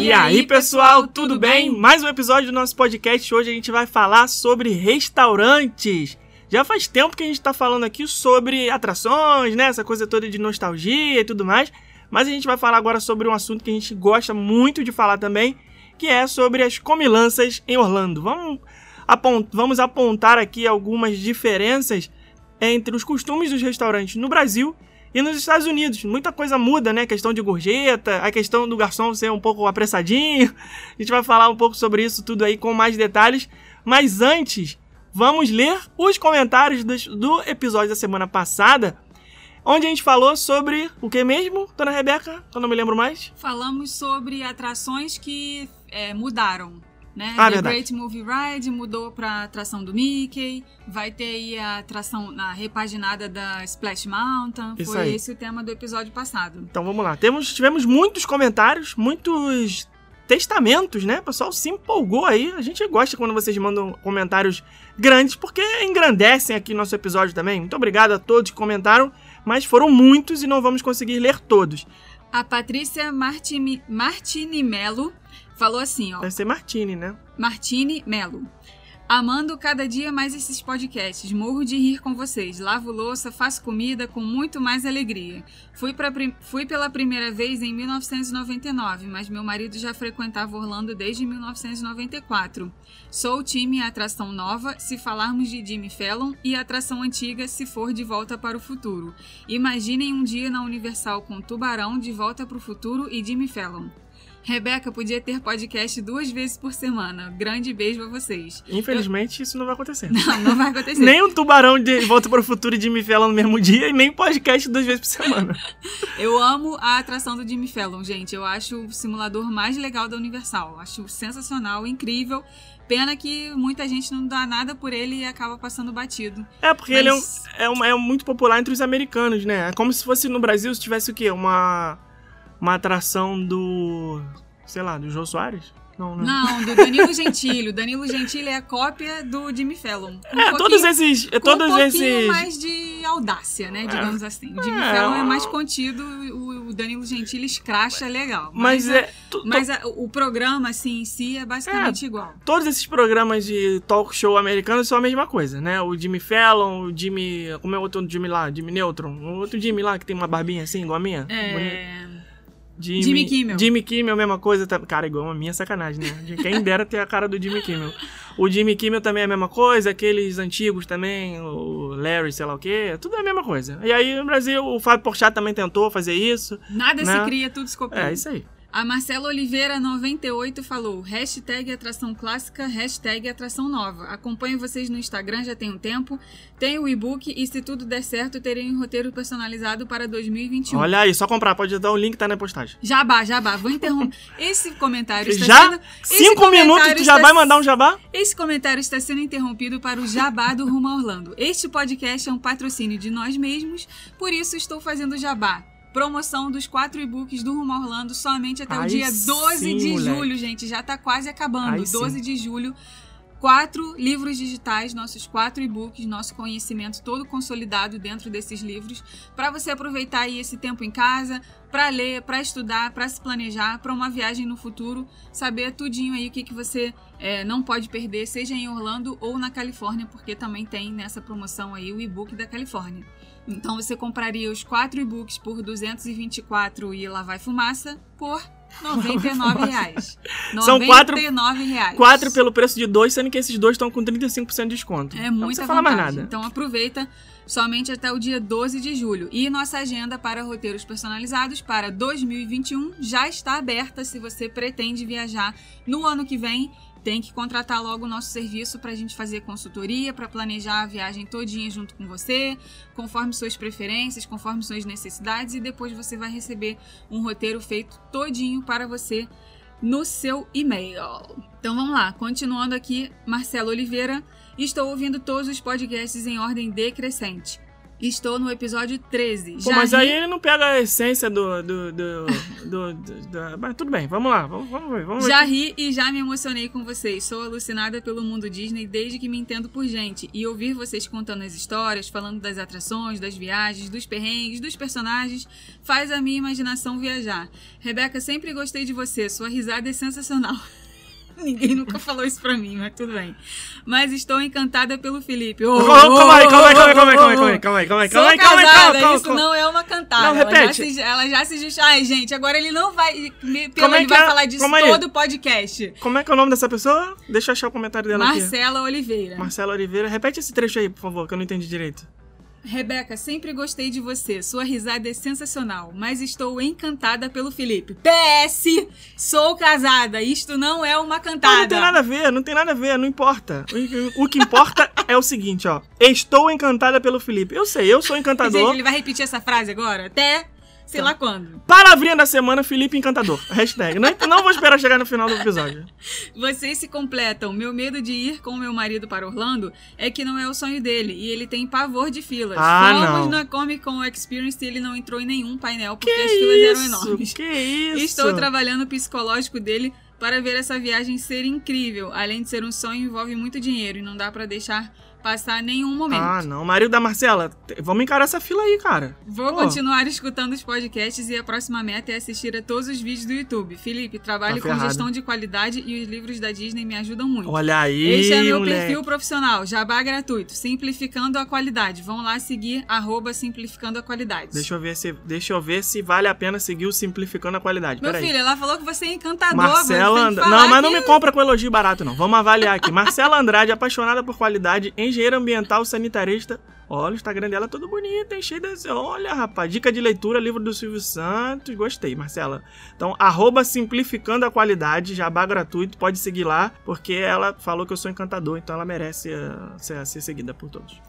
E aí, pessoal, tudo bem? Mais um episódio do nosso podcast. Hoje a gente vai falar sobre restaurantes. Já faz tempo que a gente tá falando aqui sobre atrações, né? Essa coisa toda de nostalgia e tudo mais. Mas a gente vai falar agora sobre um assunto que a gente gosta muito de falar também, que é sobre as comilanças em Orlando. Vamos, vamos apontar aqui algumas diferenças entre os costumes dos restaurantes no Brasil e nos Estados Unidos. Muita coisa muda, né? A questão de gorjeta, a questão do garçom ser um pouco apressadinho. A gente vai falar um pouco sobre isso tudo aí com mais detalhes. Mas antes, vamos ler os comentários do, episódio da semana passada, onde a gente falou sobre o que mesmo, dona Rebeca? Eu não me lembro mais. Falamos sobre atrações que é, mudaram. Né? Ah, The verdade. Great Movie Ride mudou pra atração do Mickey. Vai ter aí a atração na repaginada da Splash Mountain. Isso Foi aí. esse o tema do episódio passado. Então vamos lá. Temos, tivemos muitos comentários, muitos testamentos, né? O pessoal se empolgou aí. A gente gosta quando vocês mandam comentários grandes, porque engrandecem aqui nosso episódio também. Muito obrigado a todos que comentaram, mas foram muitos e não vamos conseguir ler todos. A Patrícia Martini, Martini Melo falou assim, ó. Deve ser Martini, né? Martini Melo. Amando cada dia mais esses podcasts, morro de rir com vocês. Lavo louça, faço comida com muito mais alegria. Fui, pra, fui pela primeira vez em 1999, mas meu marido já frequentava Orlando desde 1994. Sou o time Atração Nova, se falarmos de Jimmy Fallon, e Atração Antiga, se for De Volta para o Futuro. Imaginem um dia na Universal com Tubarão, De Volta para o Futuro e Jimmy Fallon. Rebeca podia ter podcast duas vezes por semana. Grande beijo a vocês. Infelizmente, isso não vai acontecer. Não, não vai acontecer. Nem um tubarão de Volta para o Futuro e Jimmy Fallon no mesmo dia e nem podcast duas vezes por semana. Eu amo a atração do Jimmy Fallon, gente. Eu acho o simulador mais legal da Universal. Acho sensacional, incrível. Pena que muita gente não dá nada por ele e acaba passando batido. É, porque ele é, um- Mas- é, um- é muito popular entre os americanos, né? É como se fosse no Brasil se tivesse o quê? Uma, uma atração do. sei lá, do Jô Soares? Não, né? Não, do Danilo Gentili. O Danilo Gentili é a cópia do Jimmy Fallon. Um É, todos esses. com Todos um pouquinho esses. mais de audácia, né? Digamos assim. O Jimmy É, Fallon é mais contido, o o Danilo Gentili escracha legal. Mas a- é. to- to- Mas a- o programa, assim, em si, é basicamente igual. Todos esses programas de talk show americanos são a mesma coisa, né? O Jimmy Fallon, o Jimmy. Como é o outro Jimmy lá? Jimmy Neutron. O outro Jimmy lá que tem uma barbinha assim, igual a minha. Bonito. Jimmy, Jimmy Kimmel. Jimmy Kimmel, mesma coisa. Cara, igual a minha, sacanagem, né? Quem dera ter a cara do Jimmy Kimmel. O Jimmy Kimmel também é a mesma coisa, aqueles antigos também, o Larry, sei lá o quê, tudo é a mesma coisa. E aí no Brasil, o Fábio Porchat também tentou fazer isso. Nada Né? se cria, tudo se copia. É, isso aí. A Marcela Oliveira 98 falou: hashtag atração clássica, hashtag atração nova. Acompanho vocês no Instagram já tem um tempo. Tenho o e-book e se tudo der certo, terei um roteiro personalizado para 2021. Olha aí, só comprar, pode dar o link, tá na postagem. Jabá, jabá. Vou interromper. Esse comentário está Já? sendo. Cinco minutos, tu já está- vai mandar um jabá? Esse comentário está sendo interrompido para o Jabá do Rumo Orlando. Este podcast é um patrocínio de nós mesmos, por isso estou fazendo Jabá. Promoção dos quatro e-books do Rumo a Orlando somente até o Aí dia 12 sim, de moleque. julho, gente. Já tá quase acabando. Sim. 12 de julho. Quatro livros digitais, nossos quatro e-books, nosso conhecimento todo consolidado dentro desses livros, para você aproveitar aí esse tempo em casa, para ler, para estudar, para se planejar, para uma viagem no futuro, saber tudinho aí o que, que você é, não pode perder, seja em Orlando ou na Califórnia, porque também tem nessa promoção aí o e-book da Califórnia. Então você compraria os quatro e-books por 224 e lá vai fumaça por 99 reais. São quatro- 99 reais. Quatro pelo preço de dois, sendo que esses dois estão com 35% de desconto. É Então muita mais nada. Então aproveita somente até o dia 12 de julho. E nossa agenda para roteiros personalizados para 2021 já está aberta se você pretende viajar no ano que vem. Tem que contratar logo o nosso serviço para a gente fazer consultoria, para planejar a viagem todinha junto com você, conforme suas preferências, conforme suas necessidades, e depois você vai receber um roteiro feito todinho para você no seu e-mail. Então vamos lá, continuando aqui, Marcelo Oliveira. Estou ouvindo todos os podcasts em ordem decrescente. Estou no episódio 13. Pô, mas ri- aí ele não pega a essência do. do, do, do- do- Mas tudo bem, vamos lá. Vamos, vamos ver. Vamos ver. Já ri e já me emocionei com vocês. Sou alucinada pelo mundo Disney desde que me entendo por gente. E ouvir vocês contando as histórias, falando das atrações, das viagens, dos perrengues, dos personagens, faz a minha imaginação viajar. Rebeca, sempre gostei de você. Sua risada é sensacional. Ninguém nunca falou isso pra mim, mas tudo bem. Mas estou encantada pelo Felipe. Ô, Calma aí, calma aí, calma aí, calma aí, calma aí, calma aí, calma aí, calma aí, calma aí, calma aí, calma aí, calma aí, isso não é uma cantada. Não, ela, já repete. se, ela já se. Ai, gente, agora ele não vai. Pelo, é ele vai é? falar disso Calma todo o podcast. Como é que é o nome dessa pessoa? Deixa eu achar o comentário dela aqui. Marcela Oliveira. Marcela Oliveira. Repete esse trecho aí, por favor, que eu não entendi direito. Rebeca, sempre gostei de você. Sua risada é sensacional, mas estou encantada pelo Felipe. PS, sou casada. Isto não é uma cantada. Não, não tem nada a ver, não tem nada a ver, não importa. O, o que importa é o seguinte, ó. Estou encantada pelo Felipe. Eu sei, eu sou Gente, encantador. ele vai repetir essa frase agora até sei lá quando. Palavrinha da semana, Felipe Encantador. Hashtag. Não, não vou esperar chegar no final do episódio. Vocês se completam. Meu medo de ir com meu marido para Orlando é que não é o sonho dele e ele tem pavor de filas. Ah, Fomos não. na Comic Con Experience e ele não entrou em nenhum painel porque Que as filas eram isso? enormes. Que isso? Estou trabalhando o psicológico dele para ver essa viagem ser incrível. Além de ser um sonho, envolve muito dinheiro e não dá para deixar passar nenhum momento. Ah, não. Marido da Marcela, vamos encarar essa fila aí, cara. Vou Pô. continuar escutando os podcasts e a próxima meta é assistir a todos os vídeos do YouTube. Felipe, trabalho Tá com gestão de qualidade e os livros da Disney me ajudam muito. Olha aí, Este é meu moleque. perfil profissional, jabá gratuito, simplificando a qualidade. Vão lá seguir, arroba simplificando a qualidade. Deixa eu ver se, deixa eu ver se vale a pena seguir o Simplificando a Qualidade. Meu Peraí. filho, ela falou que você é encantador. Marcela falar Não, mas não que- me compra com elogio barato, não. Vamos avaliar aqui. Marcela Andrade, apaixonada por qualidade, engenheira ambiental, sanitarista. Olha, o Instagram dela é todo bonito, hein? Cheio desse. Olha, rapaz. Dica de leitura, livro do Silvio Santos. Gostei, Marcela. Então, arroba simplificando a qualidade, jabá gratuito. Pode seguir lá, porque ela falou que eu sou encantador, então ela merece eh, ser, ser seguida por todos.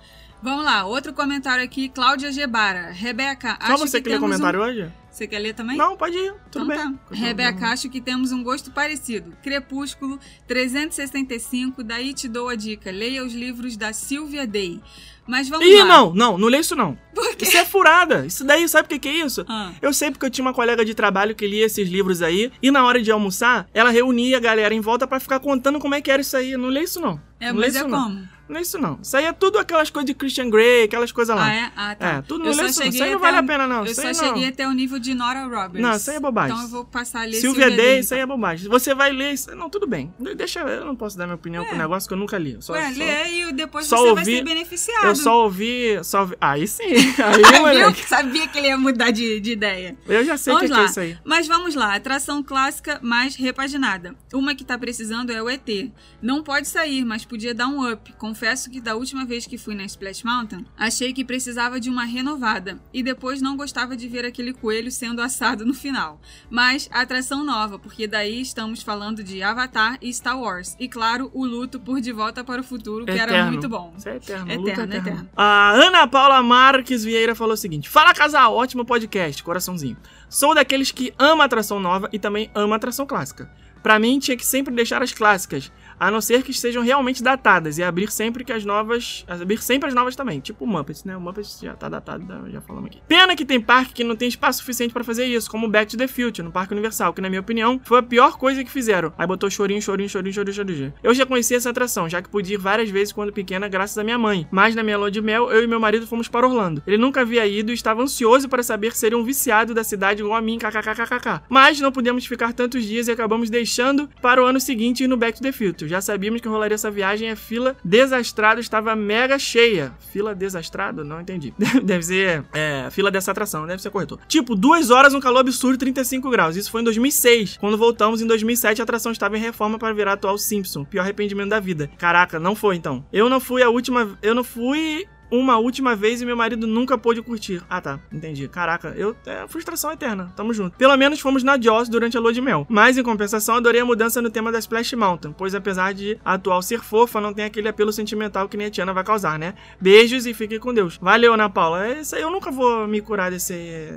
Vamos lá, outro comentário aqui, Cláudia Gebara. Rebeca, Só acho você que, que lê comentário um... hoje? Você quer ler também? Não, pode ir. Tudo então bem. tá. Rebeca, acho que temos um gosto parecido. Crepúsculo 365, daí te dou a dica. Leia os livros da Sylvia Day. Mas vamos Ih, lá. não, não, não lê isso não. Por quê? Isso é furada. Isso daí, sabe o que, que é isso? Ah, Eu sei porque eu tinha uma colega de trabalho que lia esses livros aí, e na hora de almoçar, ela reunia a galera em volta pra ficar contando como é que era isso aí. Não lê isso não. é, não mas é como? Não é isso não. Isso aí é tudo aquelas coisas de Christian Grey, aquelas coisas lá. Ah, é? Ah, tá. É, tudo Eu não lê isso não. Isso aí não vale a o- pena não. Eu Isso só cheguei não. até o nível de Nora Roberts. Não, isso aí é bobagem. Então eu vou passar a ler Silvia Day, Day. isso aí é bobagem. Você vai ler isso. Não, tudo bem. Deixa eu não posso dar minha opinião pro negócio que eu nunca li. Eu Só, Ué, só- lê e depois só você vai ouvi- ser beneficiado. eu só ouvi. Só ouvi... Aí sim. Aí, moleque. Sabia que ele ia mudar de, de ideia. Eu já sei o que, que é isso aí. Mas vamos lá, atração clássica mais repaginada. Uma que tá precisando é o ET. Não pode sair, mas podia dar um up. Confesso que da última vez que fui na Splash Mountain, achei que precisava de uma renovada. E depois não gostava de ver aquele coelho sendo assado no final. Mas atração nova, porque daí estamos falando de Avatar e Star Wars. E claro, o luto por De Volta para o Futuro, que era Eterno. muito bom. Isso é eterno. Eterno, luta eterna. eterno. A Ana Paula Marques Vieira falou o seguinte: Fala casal, ótimo podcast, coraçãozinho. Sou daqueles que ama atração nova e também ama atração clássica. Pra mim, tinha que sempre deixar as clássicas, a não ser que estejam realmente datadas e abrir sempre que as novas, abrir sempre as novas também, tipo o Muppets, né? O Muppets já tá datado, já- falamos aqui. Pena que tem parque que não tem espaço suficiente pra fazer isso, como o Back to the Future no Parque Universal, que na minha opinião foi a pior coisa que fizeram. Aí botou chorinho, chorinho, chorinho, chorinho, chorinho. Eu já conheci essa atração, já que pude ir várias vezes quando pequena, graças à minha mãe. Mas na minha lua de mel, eu e meu marido fomos para Orlando. Ele nunca havia ido e estava ansioso para saber se seria um viciado da cidade igual a mim, kkkkkk. Mas não pudemos ficar tantos dias e acabamos deixando para o ano seguinte ir no Back to the Future. Já sabíamos que rolaria essa viagem e a fila desastrada estava mega cheia. Fila desastrada? Não entendi. Deve ser é, fila dessa atração, deve ser corretor. Tipo, duas horas, um calor absurdo, 35 graus. Isso foi em 2006. Quando voltamos em 2007, a atração estava em reforma para virar atual Simpson. Pior arrependimento da vida. Caraca, não foi então. Eu não fui a última. Eu não fui uma última vez e meu marido nunca pôde curtir. Ah, tá. Entendi. Caraca, eu. É frustração eterna. Tamo junto. Pelo menos fomos na Jaws durante a lua de mel. Mas, em compensação, adorei a mudança no tema da Splash Mountain, pois apesar de a atual ser fofa, não tem aquele apelo sentimental que nem a Tiana vai causar, né? Beijos e fiquem com Deus. Valeu, Ana Paula. É Isso aí eu nunca vou me curar desse,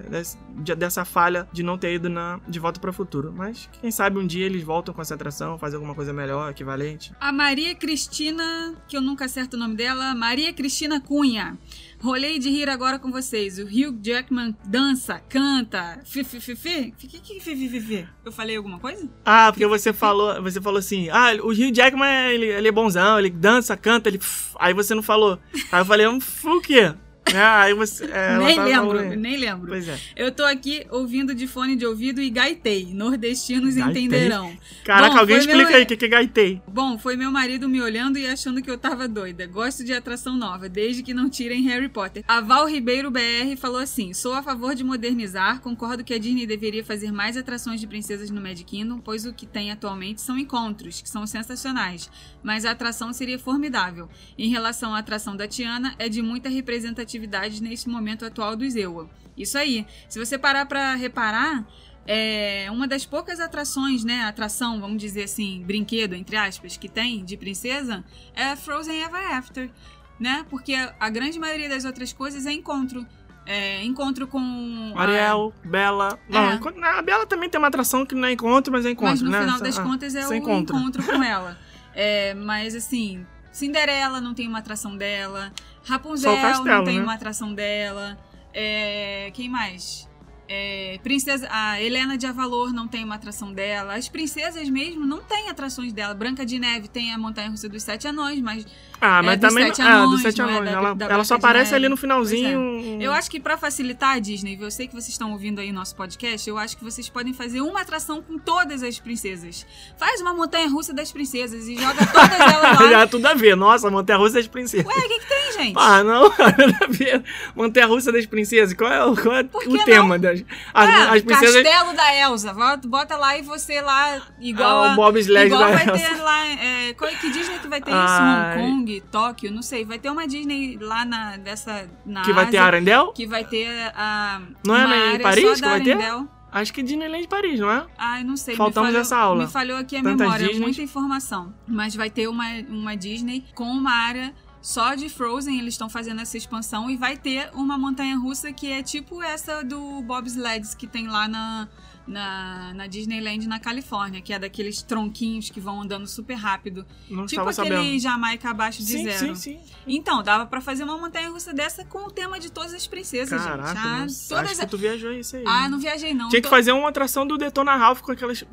desse- de- dessa falha de não ter ido na, de volta para o futuro. Mas quem sabe um dia eles voltam com essa atração, fazem alguma coisa melhor, equivalente. A Maria Cristina, que eu nunca acerto o nome dela, Maria Cristina Cunha. Rolei de rir agora com vocês. O Hugh Jackman dança, canta. Fi, fi, fi, fi. Que que fi, fi, fi, fi? Eu falei alguma coisa? Ah, porque você falou, você falou assim, ah, o Hugh Jackman, ele, ele é bonzão, ele dança, canta, ele... Aí você não falou. Aí eu falei, um, o quê? Aí você... é, nem lembro, nem lembro. Pois é. Eu tô aqui ouvindo de fone de ouvido e gaitei. Nordestinos Gaitei? entenderão. Caraca, Bom, alguém explica meu- aí o que que é gaitei. Bom, foi meu marido me olhando e achando que eu tava doida. Gosto de atração nova, desde que não tirem Harry Potter. A Val Ribeiro BR falou assim: sou a favor de modernizar, concordo que a Disney deveria fazer mais atrações de princesas no Magic Kingdom, pois o que tem atualmente são encontros, que são sensacionais. Mas a atração seria formidável. Em relação à atração da Tiana, é de muita representatividade neste momento atual do Zewa. Isso aí. Se você parar pra reparar, é uma das poucas atrações, né? Atração, vamos dizer assim, brinquedo, entre aspas, que tem de princesa, é Frozen Ever After, né? Porque a grande maioria das outras coisas é encontro. É, encontro com. a- Ariel, Bela. Não, É. encontro- a Bela também tem uma atração que não é encontro, mas é encontro, mas no né? final das Ah, contas é o encontra. encontro com ela. É, mas assim, Cinderela não tem uma atração dela. Rapunzel não tem né? uma atração dela. É, quem mais? É, princesa, a Helena de Avalor não tem uma atração dela. As princesas mesmo não têm atrações dela. Branca de Neve tem a Montanha Russa dos Sete Anões, mas Ah, É mas dos também. Sete ah, Anões, dos Sete é Anões. da- ela, da ela só aparece ali no finalzinho. eu acho que pra facilitar a Disney, eu sei que vocês estão ouvindo aí nosso podcast, eu acho que vocês podem fazer uma atração com todas as princesas. Faz uma montanha russa das princesas e joga todas elas lá. Já tudo a ver. Nossa, Montanha Russa das Princesas. Ué, o que, que tem, gente? Ah, não, nada a ver. Montanha Russa das Princesas. Qual é o, qual é o tema das. As, É, as princesas. Castelo da Elsa. Bota, lá e você lá, igual Ah, a... o Bob Sled Igual da vai Elsa. ter lá... É, qual- que Disney que vai ter Ai. isso? Hong Kong, Tóquio, não sei. Vai ter uma Disney lá na, dessa, na Que vai ter Ásia, Arendelle? Que vai ter a... Não é em Paris que vai ter? Acho que Disneyland Paris, não é? Ai, não sei. Faltamos falhou, essa aula. Me falhou aqui a Tantas memória, Disneys. muita informação. Mas vai ter uma, uma Disney com uma área só de Frozen, eles estão fazendo essa expansão e vai ter uma montanha russa que é tipo essa do Bobsleds que tem lá na, na, na Disneyland na Califórnia, que é daqueles tronquinhos que vão andando super rápido. Não tipo aquele sabendo. Jamaica abaixo de Sim, zero. sim, sim. Então, dava pra fazer uma montanha russa dessa com o tema de todas as princesas, Caraca, gente. Ah, todas acho que tu viajou isso aí. Ah, não viajei não. Tinha que Tô- fazer uma atração do Detona Ralph com aquelas.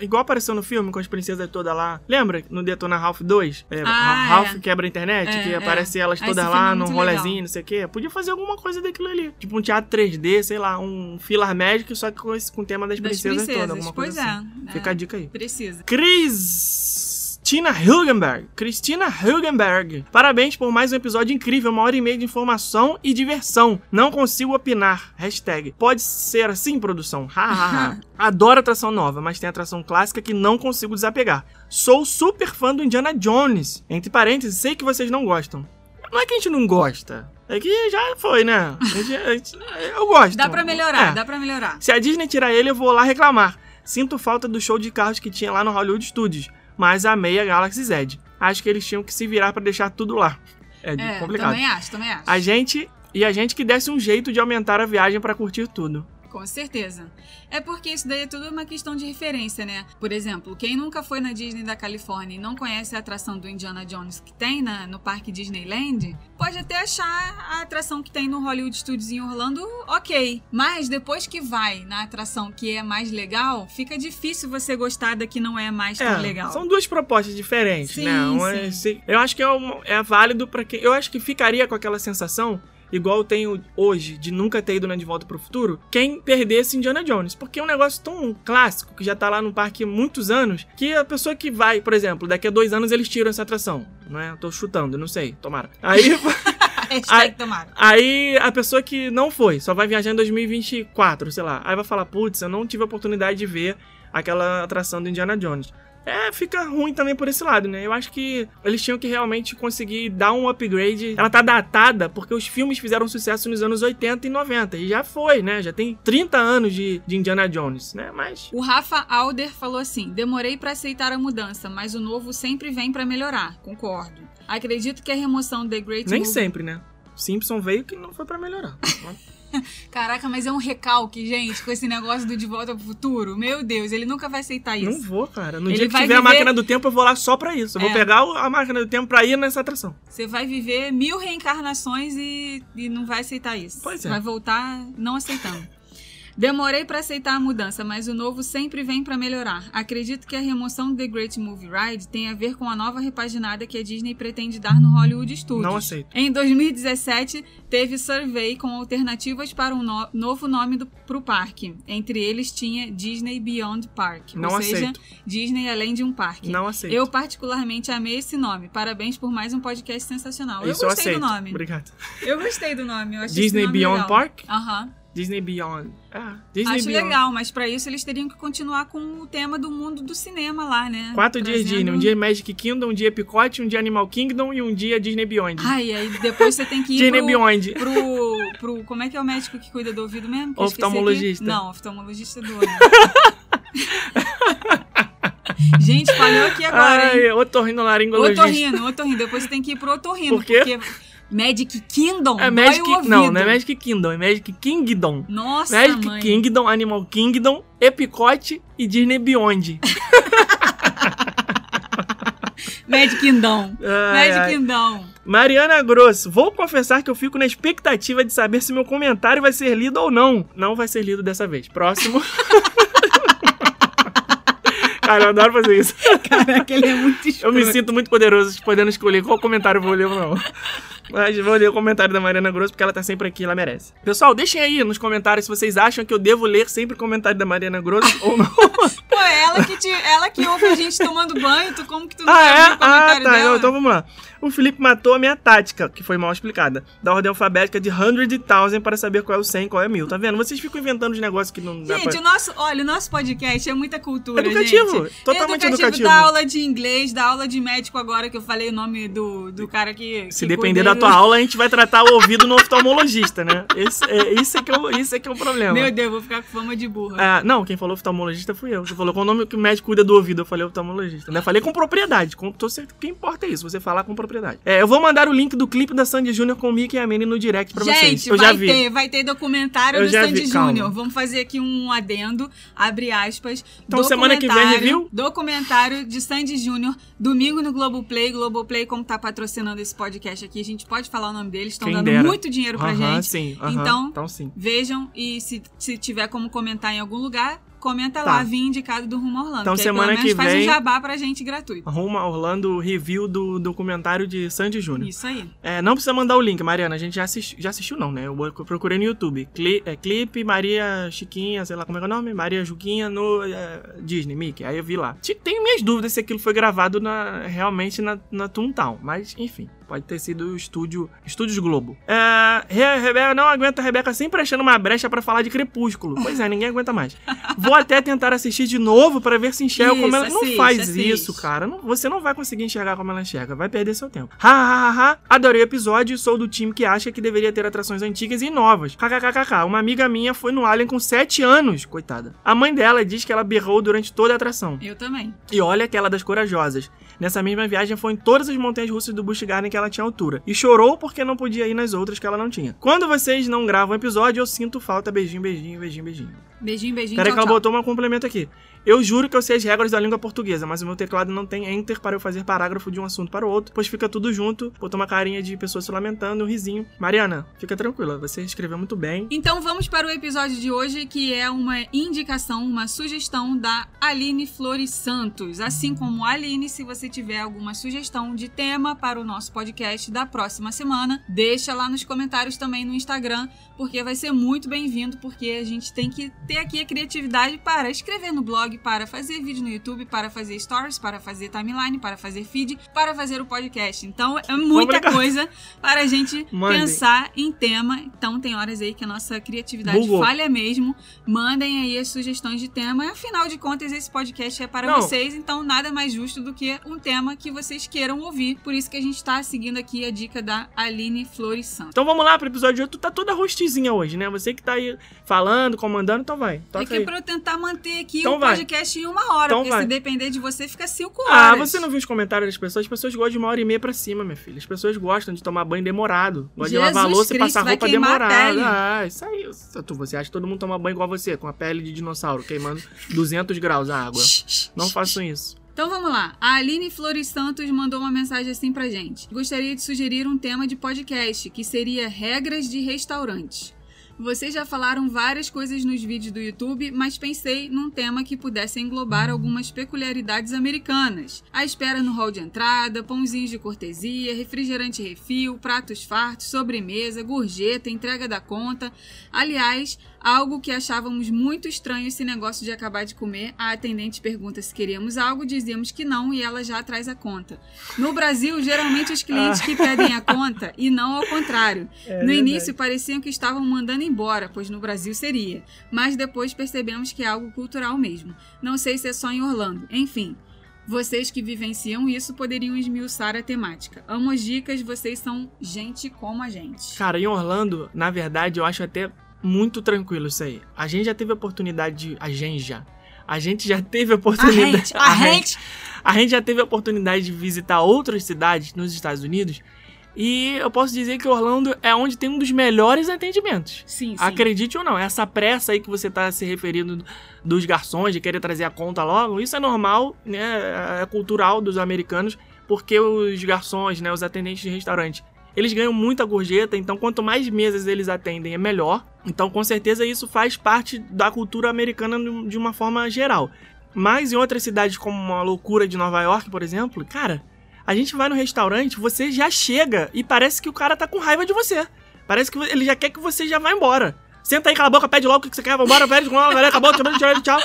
Igual apareceu no filme, com as princesas todas lá. Lembra? No Detona Ralph 2? É, Ah, Ralph é. quebra a internet, É, que é. aparece elas Ah, todas lá é num rolezinho, legal. não sei o quê. Podia fazer alguma coisa daquilo ali. Tipo um teatro 3D, sei lá, um Filar Magic, só que com, esse, com o tema das, das princesas, princesas. Alguma pois coisa assim. é. Fica é. a dica aí. Precisa. Cristina Hilgenberg. Cristina Hilgenberg. Parabéns por mais um episódio incrível, uma hora e meia de informação e diversão. Não consigo opinar. Hashtag. Pode ser assim, produção? Adoro atração nova, mas tem atração clássica que não consigo desapegar. Sou super fã do Indiana Jones. Entre parênteses, sei que vocês não gostam. Não é que a gente não gosta. É que já foi, né? Eu gosto. Dá pra melhorar, É. dá pra melhorar. Se a Disney tirar ele, eu vou lá reclamar. Sinto falta do show de carros que tinha lá no Hollywood Studios, mas amei a Galaxy Z. Acho que eles tinham que se virar pra deixar tudo lá. É, É, complicado. também acho, também acho. A gente e a gente que desse um jeito de aumentar a viagem pra curtir tudo. Com certeza. É porque isso daí é tudo uma questão de referência, né? Por exemplo, quem nunca foi na Disney da Califórnia e não conhece a atração do Indiana Jones que tem na, no parque Disneyland, pode até achar a atração que tem no Hollywood Studios em Orlando ok. Mas depois que vai na atração que é mais legal, fica difícil você gostar da que não é mais tão É, legal. São duas propostas diferentes, Sim, né? Uma sim. eu acho que é, um- é válido pra quem. Eu acho que ficaria com aquela sensação. Igual eu tenho hoje, de nunca ter ido na De Volta pro Futuro, quem perdesse Indiana Jones. Porque é um negócio tão clássico, que já tá lá no parque há muitos anos, que a pessoa que vai, por exemplo, daqui a dois anos eles tiram essa atração. Não é? Tô chutando, não sei, tomara. Aí. Tomara. Aí a pessoa que não foi, só vai viajar em 2024, sei lá. Aí vai falar, putz, eu não tive a oportunidade de ver aquela atração do Indiana Jones. É, fica ruim também por esse lado, né? Eu acho que eles tinham que realmente conseguir dar um upgrade. Ela tá datada porque os filmes fizeram sucesso nos anos 80 e 90. E já foi, né? Já tem 30 anos de, de Indiana Jones, né? Mas. O Rafa Alder falou assim: demorei pra aceitar a mudança, mas o novo sempre vem pra melhorar. Concordo. Acredito que a remoção The Great Nem Movie- sempre, né? Simpson veio que não foi pra melhorar. Caraca, mas é um recalque, gente, com esse negócio do De Volta pro Futuro. Meu Deus, ele nunca vai aceitar isso. Não vou, cara. No Ele dia que tiver a viver- máquina do tempo, eu vou lá só pra isso. Eu vou É. pegar o- a máquina do tempo pra ir nessa atração. Você vai viver mil reencarnações e, e não vai aceitar isso. Pois é. Vai voltar não aceitando. Demorei pra aceitar a mudança, mas o novo sempre vem pra melhorar. Acredito que a remoção do The Great Movie Ride tem a ver com a nova repaginada que a Disney pretende dar no Hollywood Studios. Não aceito. Em 2017, teve survey com alternativas para um no- novo nome do, pro parque. Entre eles tinha Disney Beyond Park, Não ou seja, aceito. Disney além de um parque. Não aceito. Eu particularmente amei esse nome. Parabéns por mais um podcast sensacional. Isso eu eu gostei aceito. do nome. Obrigado. Eu gostei do nome. Eu Disney nome Beyond legal. Park? Aham. Disney Beyond. Ah, Disney Acho Beyond. legal, mas pra isso eles teriam que continuar com o tema do mundo do cinema lá, né? Quatro dias Trazendo- Disney. Um dia Magic Kingdom, um dia Epicote, um dia Animal Kingdom e um dia Disney Beyond. Ai, aí depois você tem que ir Disney pro, Beyond. pro, pro... Como é que é o médico que cuida do ouvido mesmo? Que. Oftalmologista. Não, oftalmologista do olho. Gente, falhou aqui agora, hein? Ai, otorrinolaringologista. Otorrino, otorrino. Depois você tem que ir pro otorrino. Por quê? Porque Magic Kingdom É Magic... Não, não é Magic Kingdom, é Magic Kingdom. Nossa, Magic mãe. Kingdom, Animal Kingdom, Epicote e Disney Beyond. Magic Kingdom. Ai, Magic ai. Kingdom. Mariana Grosso, vou confessar que eu fico na expectativa de saber se meu comentário vai ser lido ou não. Não vai ser lido dessa vez. Próximo. Cara, eu adoro fazer isso. Caraca, ele é muito Eu escroto. me sinto muito poderoso podendo escolher qual comentário eu vou ler ou não. Mas vou ler o comentário da Mariana Grosso porque ela tá sempre aqui, ela merece. Pessoal, deixem aí nos comentários se vocês acham que eu devo ler sempre o comentário da Mariana Grosso ou não. Pô, é ela que, te, ela que ouve a gente tomando banho, tu como que tu não Ah, vai é? ouvir o Ah, comentário tá. dela? Então vamos lá. O Felipe matou a minha tática, que foi mal explicada, da ordem alfabética de 100 e 1000 para saber qual é o 100 e qual é 1000. Tá vendo? Vocês ficam inventando os negócios que não dá Gente, pra... o nosso, olha, o nosso podcast é muita cultura, Educativo, gente. totalmente educativo. educativo. Dá aula de inglês, dá aula de médico agora, que eu falei o nome do, do cara que... Se que depender da tua aula, a gente vai tratar o ouvido no oftalmologista, né? Esse, é, isso, é que é o, isso é que é o problema. Meu Deus, vou ficar com fama de burra. Ah, não, quem falou oftalmologista fui eu. Você falou qual o nome que o médico cuida do ouvido. Eu falei oftalmologista. Né? Falei com propriedade. Com, tô certo, o que importa é isso, você falar com propriedade. É, eu vou mandar o link do clipe da Sandy Júnior com o Mickey e a Minnie no direct pra vocês. Gente, Eu vai já vi. ter, vai ter documentário Eu do Sandy. Júnior. Vamos fazer aqui um adendo, abre aspas. Então, semana que vem, review? Documentário de Sandy Júnior, domingo no Globoplay. Globoplay, como tá patrocinando esse podcast aqui, a gente pode falar o nome deles, estão dando dera. muito dinheiro pra Aham, gente. sim. aham, Então, então sim. Vejam e se, se tiver como comentar em algum lugar, comenta Tá. lá, vim indicado do Rumo Orlando. Então, que aí semana pelo menos que faz vem- um jabá pra gente gratuito. Arruma Orlando review do documentário de Sandy Júnior. Isso aí. É, não precisa mandar o link, Mariana. A gente já assistiu, já assistiu não, né? Eu procurei no YouTube. Cli, é, clipe Maria Chiquinha, sei lá como é é o nome? Maria Juquinha no é, Disney, Mickey. Aí eu vi lá. Tenho minhas dúvidas se aquilo foi gravado na, realmente na, na Toontown. Mas, enfim. Pode ter sido o estúdio, Estúdios Globo. É, Re- Rebeca, não aguenta a Rebeca sempre achando uma brecha pra falar de Crepúsculo. Pois é, ninguém aguenta mais. Vou até tentar assistir de novo pra ver se enxerga Isso, como ela... Não assiste, faz assiste. isso, cara. Não- você não vai conseguir enxergar como ela enxerga. Vai perder seu tempo. Ha, ha, ha, ha. Adorei o episódio e sou do time que acha que deveria ter atrações antigas e novas. KKKKK. Uma amiga minha foi no Alien com 7 anos. Coitada. A mãe dela diz que ela berrou durante toda a atração. Eu também. E olha aquela das corajosas. Nessa mesma viagem foi em todas as montanhas russas do Busch Garden que ela tinha altura. E chorou porque não podia ir nas outras que ela não tinha. Quando vocês não gravam episódio, eu sinto falta. Beijinho, beijinho, beijinho, beijinho. Beijinho, beijinho. Peraí que ela botou um complemento aqui. Eu juro que eu sei as regras da língua portuguesa, mas o meu teclado não tem enter para eu fazer parágrafo de um assunto para o outro, pois fica tudo junto. Botou uma carinha de pessoa se lamentando, um risinho. Mariana, fica tranquila, você escreveu muito bem. Então vamos para o episódio de hoje, que é uma indicação, uma sugestão da Aline Flores Santos. Assim como Aline, se você tiver alguma sugestão de tema para o nosso podcast da próxima semana, deixa lá nos comentários também no Instagram, porque vai ser muito bem-vindo, porque a gente tem que ter aqui a criatividade para escrever no blog, para fazer vídeo no YouTube, para fazer stories, para fazer timeline, para fazer feed, para fazer o podcast. Então é muita Obrigado. coisa para a gente Mandem. pensar em tema. Então tem horas aí que a nossa criatividade Bugou. falha mesmo. Mandem aí as sugestões de tema. Afinal de contas, esse podcast é para Não. vocês, então nada mais justo do que um tema que vocês queiram ouvir. Por isso que a gente tá assim seguindo aqui a dica da Aline Flores Santos. Então vamos lá pro episódio de hoje. Tu tá toda hoje, né? Você que tá aí falando, comandando, então vai. É Toca que aí. pra eu tentar manter aqui Então o vai. podcast em uma hora, Então porque vai. se depender de você, fica cinco horas. Ah, você não viu os comentários das pessoas? As pessoas gostam de uma hora e meia pra cima, minha filha. As pessoas gostam de tomar banho demorado. Gostam de lavar a Jesus louça e passar roupa demorada. Ah, isso aí. Você acha que todo mundo toma banho igual você, com a pele de dinossauro, queimando 200 graus a água. Não façam isso. Então vamos lá. A Aline Flores Santos mandou uma mensagem assim pra gente. Gostaria de sugerir um tema de podcast, que seria regras de restaurantes. Vocês já falaram várias coisas nos vídeos do YouTube, mas pensei num tema que pudesse englobar algumas peculiaridades americanas. A espera no hall de entrada, pãozinhos de cortesia, refrigerante refil, pratos fartos, sobremesa, gorjeta, entrega da conta. Aliás, algo que achávamos muito estranho esse negócio de acabar de comer. A atendente pergunta se queríamos algo, dizíamos que não e ela já traz a conta. No Brasil, geralmente os clientes que pedem a conta e não ao contrário. no início pareciam que estavam mandando embora, pois no Brasil seria, mas depois percebemos que é algo cultural mesmo. Não sei se é só em Orlando. Enfim, vocês que vivenciam isso poderiam esmiuçar a temática. Amo as dicas, vocês são gente como a gente. Cara, em Orlando, na verdade, eu acho até muito tranquilo isso aí. A gente já teve a oportunidade de. A gente já. A gente já teve a A oportunidade. gente, a gente. A gente já teve a oportunidade de visitar outras cidades nos Estados Unidos. E eu posso dizer que Orlando é onde tem um dos melhores atendimentos. Sim, sim. Acredite ou não, essa pressa aí que você tá se referindo dos garçons, de querer trazer a conta logo, isso é normal, né? É cultural dos americanos, porque os garçons, né, os atendentes de restaurante, eles ganham muita gorjeta, então quanto mais mesas eles atendem é melhor. Então com certeza isso faz parte da cultura americana de uma forma geral. Mas em outras cidades como uma loucura de Nova York, por exemplo, cara, a gente vai no restaurante, você já chega e parece que o cara tá com raiva de você. Parece que ele já quer que você já vá embora. Senta aí, cala a boca, pede logo o que você quer, vambora, pede, galera, acabou, tchau, tchau,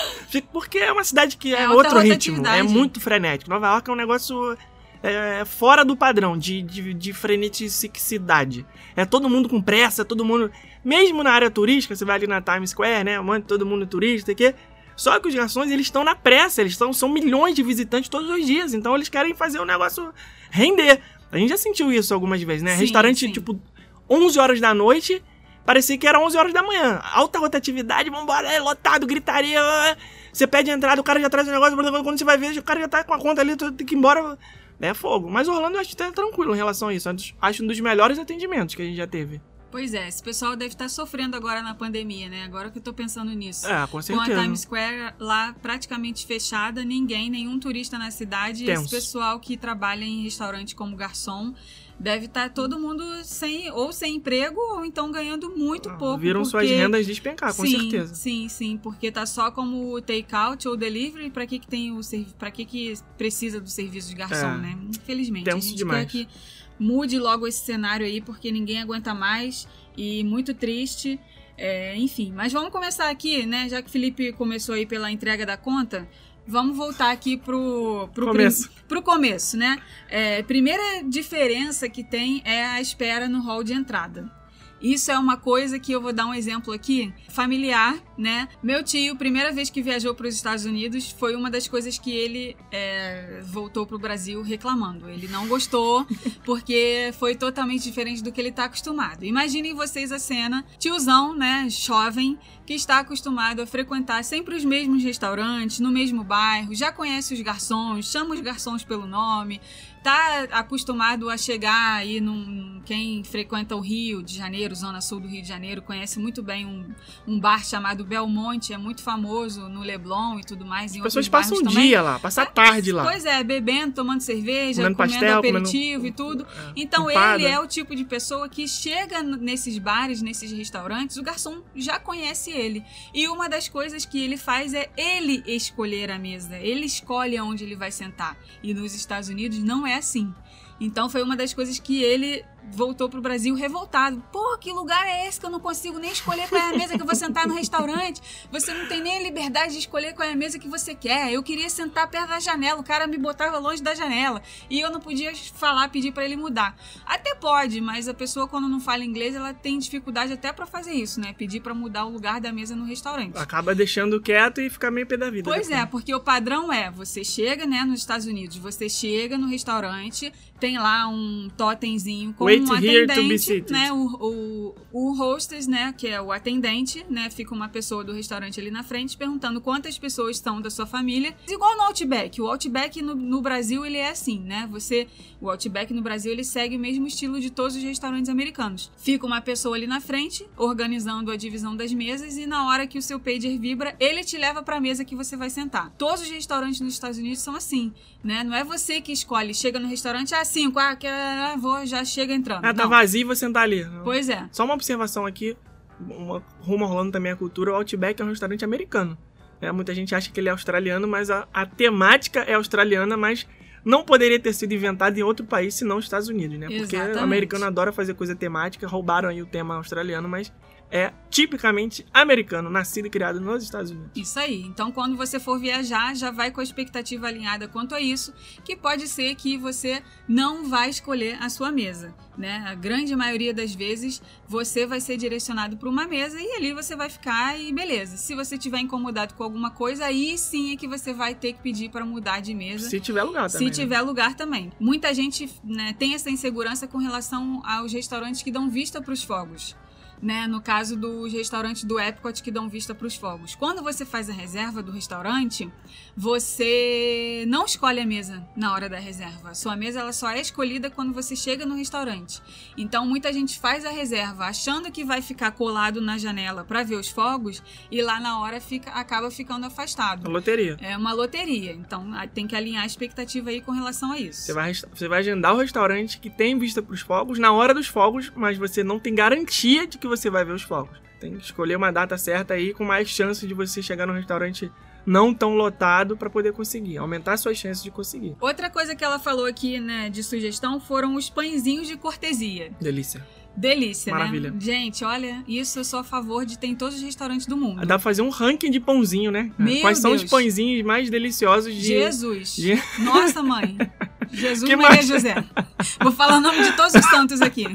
Porque é uma cidade que é, É outro ritmo, é muito frenético. Nova York é um negócio é, fora do padrão de, de, de freneticidade. É todo mundo com pressa, todo mundo. Mesmo na área turística, você vai ali na Times Square, né? Um monte- Todo mundo turista aqui. Só que os garçons, eles estão na pressa, eles estão, são milhões de visitantes todos os dias, então eles querem fazer o negócio render. A gente já sentiu isso algumas vezes, né? Sim, Restaurante, sim. tipo, 11 horas da noite, parecia que era 11 horas da manhã. Alta rotatividade, vambora, é lotado, gritaria. ah, Você pede entrada, o cara já traz o negócio, quando você vai ver, o cara já tá com a conta ali, tem que ir embora. É fogo. Mas Orlando eu acho até tranquilo em relação a isso. Acho- Acho um dos melhores atendimentos que a gente já teve. Pois é, esse pessoal deve estar sofrendo agora na pandemia, né? Agora que eu tô pensando nisso. É, com Com a certeza. Times Square lá praticamente fechada, ninguém, nenhum turista na cidade. Tenso. Esse pessoal que trabalha em restaurante como garçom deve estar todo mundo sem ou sem emprego ou então ganhando muito pouco. Viram porque... suas rendas despencar, com sim, certeza. Sim, sim, porque tá só como take-out ou delivery, pra que que tem o servi- para que que precisa do serviço de garçom, É. né? Infelizmente, a Tenso gente demais. quer que mude logo esse cenário aí, porque ninguém aguenta mais e muito triste. É, enfim, mas vamos começar aqui, né? Já que o Felipe começou aí pela entrega da conta, vamos voltar aqui pro, pro Começo. prim- pro começo, né? É, primeira diferença que tem é a espera no hall de entrada. Isso é uma coisa que eu vou dar um exemplo aqui, familiar, né? Meu tio, primeira vez que viajou para os Estados Unidos, foi uma das coisas que ele é, voltou para o Brasil reclamando. Ele não gostou, porque foi totalmente diferente do que ele está acostumado. Imaginem vocês a cena, tiozão, né, jovem, que está acostumado a frequentar sempre os mesmos restaurantes, no mesmo bairro, já conhece os garçons, chama os garçons pelo nome, tá acostumado a chegar aí num. Quem frequenta o Rio de Janeiro, Zona Sul do Rio de Janeiro, conhece muito bem um, um bar chamado Belmonte, é muito famoso no Leblon e tudo mais. As pessoas passam um também. dia lá, passam a tarde lá. Pois é, bebendo, tomando cerveja, Comendo comendo, pastel, comendo- aperitivo e tudo. É, Então empada. ele é o tipo de pessoa que chega nesses bares, nesses restaurantes, o garçom já conhece ele. E uma das coisas que ele faz é ele escolher a mesa. Ele escolhe aonde ele vai sentar. E nos Estados Unidos não é assim. Então foi uma das coisas que ele voltou pro Brasil revoltado. Pô, que lugar é esse que eu não consigo nem escolher qual é a mesa que eu vou sentar no restaurante? Você não tem nem a liberdade de escolher qual é a mesa que você quer. Eu queria sentar perto da janela, o cara me botava longe da janela e eu não podia falar, pedir pra ele mudar. Até pode, mas a pessoa quando não fala inglês, ela tem dificuldade até pra fazer isso, né? Pedir pra mudar o lugar da mesa no restaurante. Acaba deixando quieto e fica meio pé da vida. Pois é, depois. porque o padrão é, você chega, né, nos Estados Unidos, você chega no restaurante, tem tem lá um totemzinho com Wait um atendente, né? O, o, o hostess, né? Que é o atendente, né? Fica uma pessoa do restaurante ali na frente perguntando quantas pessoas estão da sua família. Igual no Outback. O Outback no, no Brasil, ele é assim, né? Você... O Outback no Brasil, ele segue o mesmo estilo de todos os restaurantes americanos. Fica uma pessoa ali na frente, organizando a divisão das mesas e na hora que o seu pager vibra, ele te leva pra mesa que você vai sentar. Todos os restaurantes nos Estados Unidos são assim, né? Não é você que escolhe. Chega no restaurante, ah, cinco, ah, que, ah, vou, já chega entrando. Ah, tá Não. vazio e vou sentar ali. Pois é. Só uma observação aqui, uma, rumo rolando também a cultura, o Outback é um restaurante americano. É, muita gente acha que ele é australiano, mas a, a temática é australiana, mas não poderia ter sido inventado em outro país senão os Estados Unidos, né? Porque Exatamente. o americano adora fazer coisa temática, roubaram aí o tema australiano, mas é tipicamente americano, nascido e criado nos Estados Unidos. Isso aí. Então, quando você for viajar, já vai com a expectativa alinhada quanto a isso, que pode ser que você não vai escolher a sua mesa, né? A grande maioria das vezes, você vai ser direcionado para uma mesa e ali você vai ficar e beleza. Se você tiver incomodado com alguma coisa, aí sim é que você vai ter que pedir para mudar de mesa. Se tiver lugar também. Se tiver lugar também. Muita gente né, tem essa insegurança com relação aos restaurantes que dão vista para os fogos. Né, no caso dos restaurantes do Epcot que dão vista para os fogos. Quando você faz a reserva do restaurante, você não escolhe a mesa na hora da reserva. Sua mesa ela só é escolhida quando você chega no restaurante. Então muita gente faz a reserva achando que vai ficar colado na janela para ver os fogos e lá na hora fica, acaba ficando afastado. A loteria. É uma loteria, então tem que alinhar a expectativa aí com relação a isso. Você vai, você vai agendar o restaurante que tem vista para os fogos na hora dos fogos, mas você não tem garantia de que você vai ver os fogos. Tem que escolher uma data certa aí com mais chance de você chegar no restaurante não tão lotado para poder conseguir, aumentar suas chances de conseguir. Outra coisa que ela falou aqui, né, de sugestão foram os pãezinhos de cortesia. Delícia. Delícia, Maravilha. né? Gente, olha, isso eu sou a favor de ter em todos os restaurantes do mundo. Dá pra fazer um ranking de pãozinho, né? Meu Quais são os Deus. pãezinhos mais deliciosos de. Jesus. de- Nossa, mãe. Jesus Que Maria mais? José. Vou falar o nome de todos os santos aqui.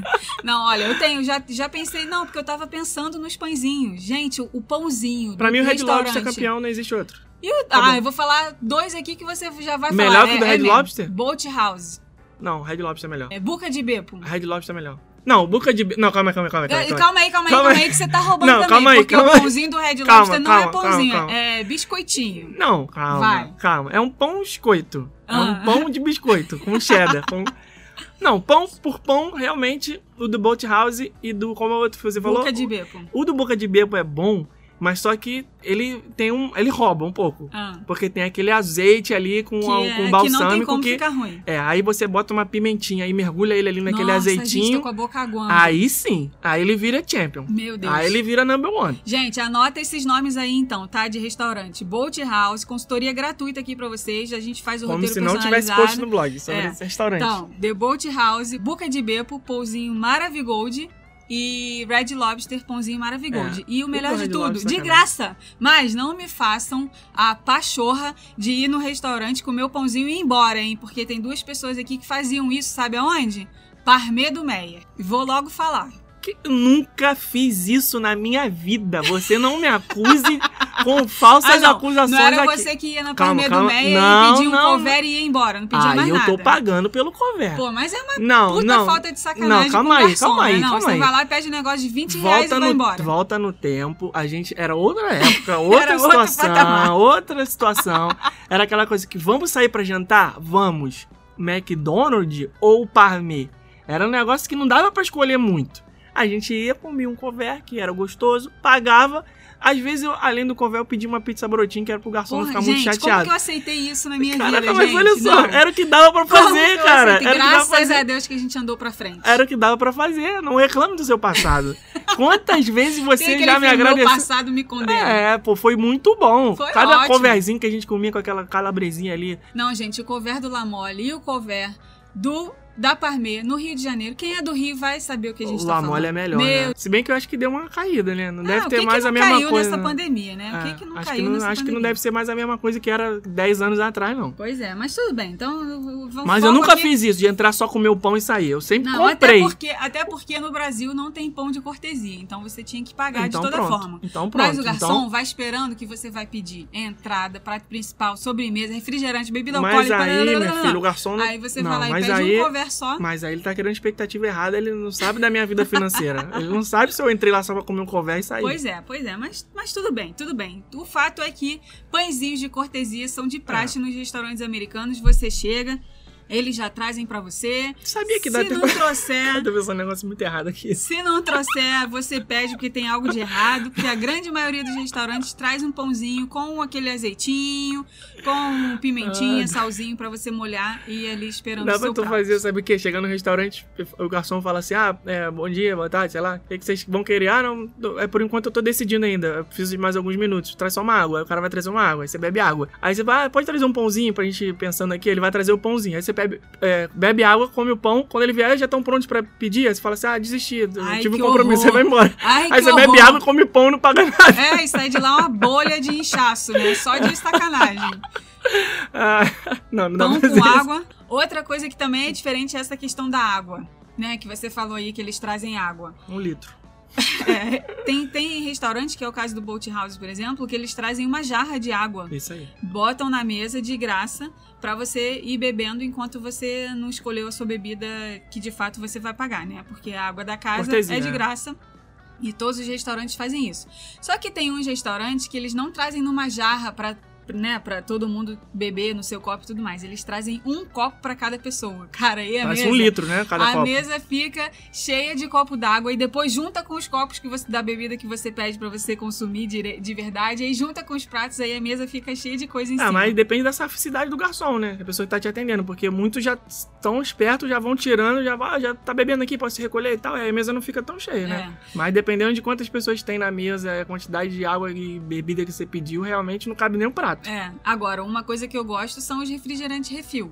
Não, olha, eu tenho, já, já pensei, não, porque eu tava pensando nos pãezinhos. Gente, o, o pãozinho. Pra do mim, o Red Lobster é campeão, não existe outro. O- Tá ah, bom. eu vou falar dois aqui que você já vai Melhor falar. que o do É- é Red mesmo. Lobster? Boat House. Não, Red Lobster é melhor. É Buca de Bepo. Red Lobster é melhor. Não, Buca de. Não, calma, calma, calma. calma, Calma, calma. calma aí, calma aí, Calma calma aí. aí, que você tá roubando Não, também. calma aí, porque calma o pãozinho do Red Lobster não é pãozinho, é biscoitinho. Não, calma, Vai. calma. É um pão biscoito. É Ah. um pão de biscoito, com cheddar. com... Não, pão por pão, realmente, o do Boat House e do, como você falou, Buca de Bepo. o do Boca de Bebo é bom, mas só que ele tem um, ele rouba um pouco. Ah, Porque tem aquele azeite ali com, que, a- é- com que balsâmico não tem como que... ficar ruim. É, aí você bota uma pimentinha e mergulha ele ali naquele Nossa, gente, azeitinho. tô com a boca aguando. Aí sim, aí ele vira champion. Meu Deus. Aí ele vira number one. Gente, anota esses nomes aí então, tá? De restaurante. Boat House, consultoria gratuita aqui pra vocês. A gente faz o Como roteiro se não tivesse post no blog sobre É. esse restaurante. Então, The Boat House, Buca de Bepo, Pãozinho Maravigold e Red Lobster, Pãozinho Maravigold. É, E o melhor tudo de tudo, de graça. Mas não me façam a pachorra de ir no restaurante comer o pãozinho e ir embora, hein? Porque tem duas pessoas aqui que faziam isso, sabe aonde? Parmê do Meia. Vou logo falar. Que eu nunca fiz isso na minha vida. Você não me acuse com falsas Ah, não, acusações não era aqui. você que ia na Calma, calma. do Meia Não, e pedia um não. cover e ia embora. Não pedia Aí mais eu nada. tô pagando pelo cover. Pô, mas é uma não, puta não. falta de sacanagem Não, calma aí, garçom, calma aí, né? Não, calma você aí. vai lá e pede um negócio de 20 reais Volta e vai no, embora. volta no tempo, a gente era outra época, outra situação, outra situação. Era aquela coisa que vamos sair pra jantar? Vamos. McDonald's ou Parmê? Era um negócio que não dava pra escolher muito. A gente ia, comia um cover que era gostoso, pagava. Às vezes, eu, além do cover, eu pedia uma pizza brotinho que era pro garçom não Porra, ficar gente, muito como chateado. que eu aceitei isso na minha Caraca, vida, mas gente? olha só, Não. era o que dava pra Como fazer, cara. aceitei? Era Graças fazer. a Deus que a gente andou pra frente. Era o que dava pra fazer. Não reclame do seu passado. Quantas vezes você já me filme, Meu agradeceu? passado me condena. É, pô, foi muito bom. Foi Cada ótimo. coverzinho que a gente comia com aquela calabresinha ali. Não, gente, o cover do Lamole e o cover do da Parmê, no Rio de Janeiro. Quem é do Rio vai saber o que a gente o tá falando. é melhor, Meu né? Se bem que eu acho que deu uma caída, né? Não deve Ah, ter que mais que a não mesma caiu coisa. nessa né? pandemia, né? O que É, que não acho caiu que não, nessa Acho que não pandemia? deve ser mais a mesma coisa que era 10 anos atrás, não. Pois é, mas tudo bem. Então, vamos Mas eu nunca fiz isso, de entrar só comer o pão e sair. Eu sempre Não, comprei. até porque, até porque no Brasil não tem pão de cortesia, então você tinha que pagar Então de toda pronto. forma. Então pronto. Mas o garçom então... vai esperando que você vai pedir entrada, prato principal, sobremesa, refrigerante, bebida Mas alcoólica. aí, blá, blá, meu filho, o garçom não... Aí você não, vai lá e mas pede aí... um cover colher só. Mas aí ele tá querendo expectativa errada, ele não sabe da minha vida financeira. ele não sabe se eu entrei lá só pra comer um cover e sair. Pois é, pois é, mas, mas tudo bem, tudo bem. O fato é que pãezinhos de cortesia são de praxe É. nos restaurantes americanos. Você chega, eles já trazem pra você. Sabia que Se dá não tempo. trouxer, Eu tô pensando um negócio muito errado aqui. Se não trouxer, você pede porque tem algo de errado, porque a grande maioria dos restaurantes traz um pãozinho com aquele azeitinho, com pimentinha, Ah. salzinho pra você molhar e ir ali esperando Dá o pra seu tu prato. fazer, sabe o quê? Chegar no restaurante, o garçom fala assim: ah, é, bom dia, boa tarde, sei lá. O que, que vocês vão querer? Ah, não, é por enquanto eu tô decidindo ainda. Eu preciso de mais alguns minutos. Traz só uma água. Aí o cara vai trazer uma água. Aí você bebe água. Aí você vai, ah, pode trazer um pãozinho pra gente ir pensando aqui. Ele vai trazer o pãozinho. Aí você bebe, é, bebe água, come o pão. Quando ele vier, já estão prontos pra pedir. Aí você fala assim: ah, desisti. eu Ai, tive um compromisso. horror. Você vai embora. Ai, Aí você bebe horror. água, come pão e não paga nada. É, e sai de lá uma bolha de inchaço, né? Só de sacanagem. Ah, não, não Pão com isso. água. Outra coisa que também é diferente é essa questão da água. Né, que você falou aí que eles trazem água. Um litro. É, tem, tem restaurante, que é o caso do Boat House, por exemplo, que eles trazem uma jarra de água. Isso aí. botam na mesa de graça pra você ir bebendo enquanto você não escolheu a sua bebida que de fato você vai pagar, né? Porque a água da casa Cortesia, é de né? graça. E todos os restaurantes fazem isso. Só que tem uns restaurantes que eles não trazem numa jarra pra, né, pra todo mundo beber no seu copo e tudo mais. Eles trazem um copo pra cada pessoa. Cara, aí a Parece mesa... um litro, né? Cada a copo. mesa fica cheia de copo d'água e depois junta com os copos que você da bebida que você pede pra você consumir de, de verdade, aí junta com os pratos, aí a mesa fica cheia de coisa em Ah, cima. mas depende da saficidade do garçom, né? A pessoa que tá te atendendo. Porque muitos já estão espertos, já vão tirando, já, vai, já tá bebendo aqui, pode se recolher e tal. Aí a mesa não fica tão cheia, né? É. Mas dependendo de quantas pessoas tem na mesa, a quantidade de água e bebida que você pediu, realmente não cabe nem um prato. É, agora, uma coisa que eu gosto são os refrigerantes refil.